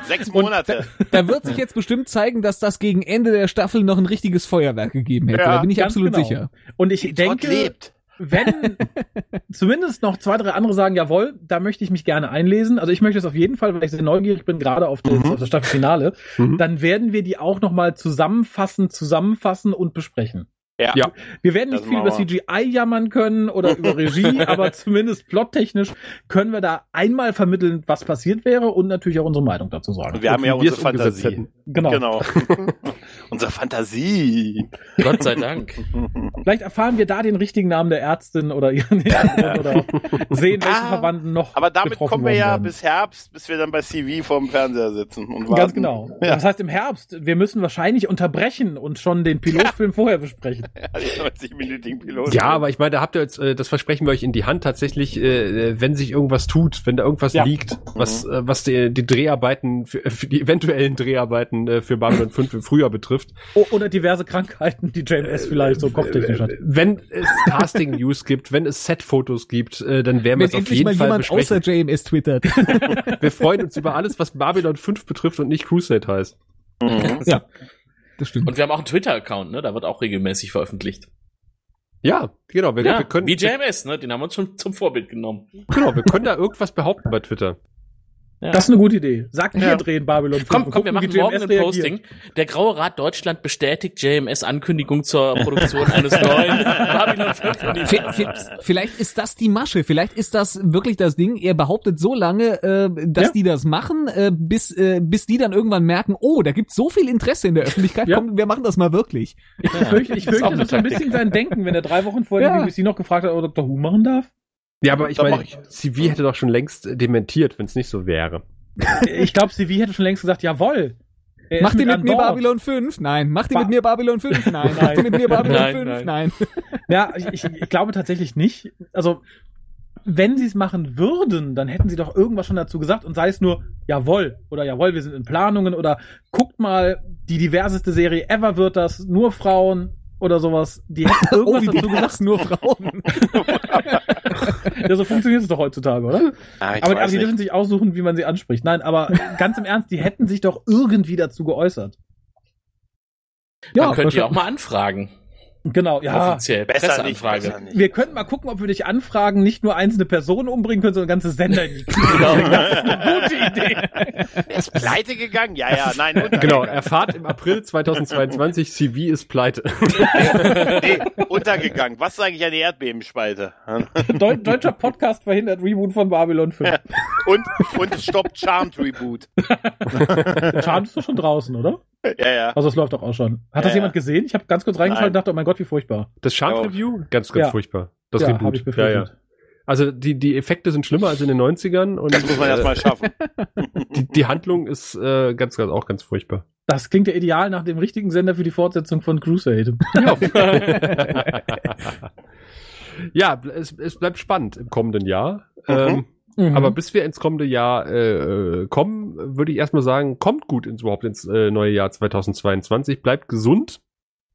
Sechs Monate. Da wird sich jetzt bestimmt zeigen, dass das gegen Ende der Staffel noch ein richtiges Feuerwerk gegeben hätte. Ja, da bin ich absolut genau. sicher. Und ich denke, lebt. Wenn *laughs* zumindest noch zwei, drei andere sagen, jawohl, da möchte ich mich gerne einlesen. Also ich möchte es auf jeden Fall, weil ich sehr neugierig bin, gerade auf das, Mhm. auf das Staffelfinale. Mhm. Dann werden wir die auch nochmal zusammenfassen, zusammenfassen und besprechen. Ja. Ja. Wir werden nicht viel über CGI jammern können oder über *laughs* Regie, aber zumindest plottechnisch können wir da einmal vermitteln, was passiert wäre und natürlich auch unsere Meinung dazu sagen. Und wir haben ja unsere Fantasie. Genau. Genau. *laughs* unsere Fantasie. Gott sei Dank. Vielleicht erfahren wir da den richtigen Namen der Ärztin oder ihren Hintergrund *laughs* oder sehen, welche Ah, Verwandten noch. Aber damit kommen wir ja werden. bis Herbst, bis wir dann bei CV vorm Fernseher sitzen und warten. Ganz genau. Ja. Das heißt im Herbst, wir müssen wahrscheinlich unterbrechen und schon den Pilotfilm vorher besprechen. *laughs* Ja, die 90-minütigen Pilot. Ja, aber ich meine, da habt ihr jetzt, äh, das versprechen wir euch in die Hand tatsächlich, äh, wenn sich irgendwas tut, wenn da irgendwas Ja. liegt, was, äh, was die, die Dreharbeiten, für, für die eventuellen Dreharbeiten äh, für Babylon 5 im Frühjahr betrifft. Oder diverse Krankheiten, die JMS vielleicht so kopftechnisch hat. Äh, Wenn es Casting-News gibt, wenn es Set-Fotos gibt, äh, dann werden wir es auf endlich jeden mal Fall jemand außer besprechen. JMS twittert. *laughs* Wir freuen uns über alles, was Babylon 5 betrifft und nicht Crusade heißt. Mhm. ja, das stimmt. Und wir haben auch einen Twitter-Account, ne? Da wird auch regelmäßig veröffentlicht. Ja, genau. Wir, Ja, wir können, wie JMS, ne? Den haben wir uns schon zum Vorbild genommen. genau, wir können da irgendwas behaupten bei Twitter. Ja. Das ist eine gute Idee. Sagt, wir Ja. drehen Babylon 5 Komm, und komm, wir machen morgen ein. Posting. Der Graue Rat Deutschland bestätigt JMS Ankündigung zur Produktion eines neuen *laughs* Babylon 5 V- Universums. v- Vielleicht ist das die Masche, vielleicht ist das wirklich das Ding. Er behauptet so lange, äh, dass Ja. die das machen, äh, bis, äh, bis die dann irgendwann merken, oh, da gibt's so viel Interesse in der Öffentlichkeit, Ja. komm, wir machen das mal wirklich. Ich fürchte, ich Das ist auch fürchte das ist so ein bisschen sein Denken, wenn er drei Wochen vorher Ja. die BBC noch gefragt hat, ob er Dr. Who machen darf. Ja, aber ich meine, mach. CV hätte doch schon längst äh, dementiert, wenn es nicht so wäre. Ich glaube, CV hätte schon längst gesagt, jawohl. Macht ihr mit an mir. Babylon 5? Nein. Macht ihr Ba- mit mir Babylon 5? *laughs* Nein. Macht Nein. ihr mit mir Babylon Nein, 5? nein. Nein. *laughs* Ja, ich, ich, ich glaube tatsächlich nicht. Also, wenn sie es machen würden, dann hätten sie doch irgendwas schon dazu gesagt und sei es nur, jawohl, oder jawohl, wir sind in Planungen oder guckt mal, die diverseste Serie ever wird das, nur Frauen oder sowas. Die hätten *laughs* Oh, irgendwas wie dazu du gesagt. nur Frauen. *laughs* Ja, so funktioniert es doch heutzutage, oder? Ah, Aber, aber die dürfen sich aussuchen, wie man sie anspricht. Nein, aber ganz im Ernst, die hätten sich doch irgendwie dazu geäußert. Man könnte ja auch mal anfragen. Genau, ja. Offiziell. Besser nicht, besser nicht. Wir könnten mal gucken, ob wir durch Anfragen nicht nur einzelne Personen umbringen können, sondern ganze Sender Knie. *laughs* Das ist eine gute Idee. Er ist pleite gegangen? Ja, ja, nein. *laughs* Genau, erfahrt im April 2022, CV ist pleite. Nee, untergegangen. Was sage ich an die Erdbebenspalte? *laughs* Deu deutscher Podcast verhindert Reboot von Babylon 5. Und, und stoppt Charmed Reboot. Charmed ist doch schon draußen, oder? Ja, ja. Also es läuft doch auch schon. Hat Ja, das jemand ja. gesehen? Ich habe ganz kurz reingeschaut Nein. und dachte, oh mein Gott, wie furchtbar. Das Ja. Review, ganz, ganz Ja. furchtbar. Das ja, Reboot. habe ich ja, befürchtet. ja. Also die, die Effekte sind schlimmer als in den 90ern und Das muss man äh, erst mal schaffen. die, die Handlung ist äh, ganz, ganz auch ganz furchtbar. Das klingt ja ideal nach dem richtigen Sender für die Fortsetzung von Crusade. ja, *laughs* *laughs* es, es bleibt spannend im kommenden Jahr. Ähm, Mhm. Aber bis wir ins kommende Jahr äh, äh, kommen, würde ich erstmal sagen, kommt gut ins überhaupt ins äh, neue Jahr 2022, bleibt gesund.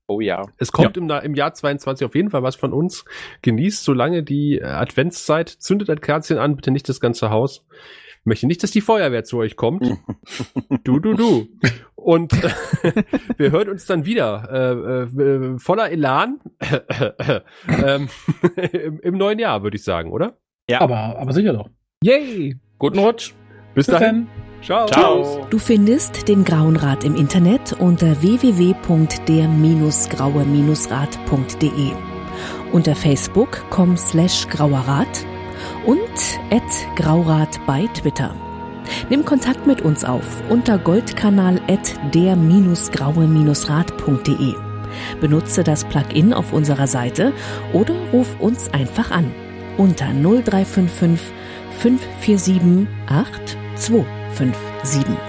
Oh ja. Es kommt im, Na- im Jahr 22 auf jeden Fall was von uns. Genießt solange die äh, Adventszeit, zündet ein Kerzchen an, bitte nicht das ganze Haus. Ich möchte nicht, dass die Feuerwehr zu euch kommt. *laughs* du, du, du. Und *laughs* wir hören uns dann wieder äh, äh, voller Elan *laughs* ähm, im, im neuen Jahr, würde ich sagen, oder? aber, aber sicher doch. Yay! Guten Rutsch. Bis, Bis dahin. dann. Ciao. Ciao. Du findest den Grauen Rat im Internet unter www.der-graue-rat.de, unter facebook.com slash grauerrat und at graurat bei Twitter. Nimm Kontakt mit uns auf unter goldkanal at der-graue-rat.de. Benutze das Plugin auf unserer Seite oder ruf uns einfach an unter 0355 547 8257.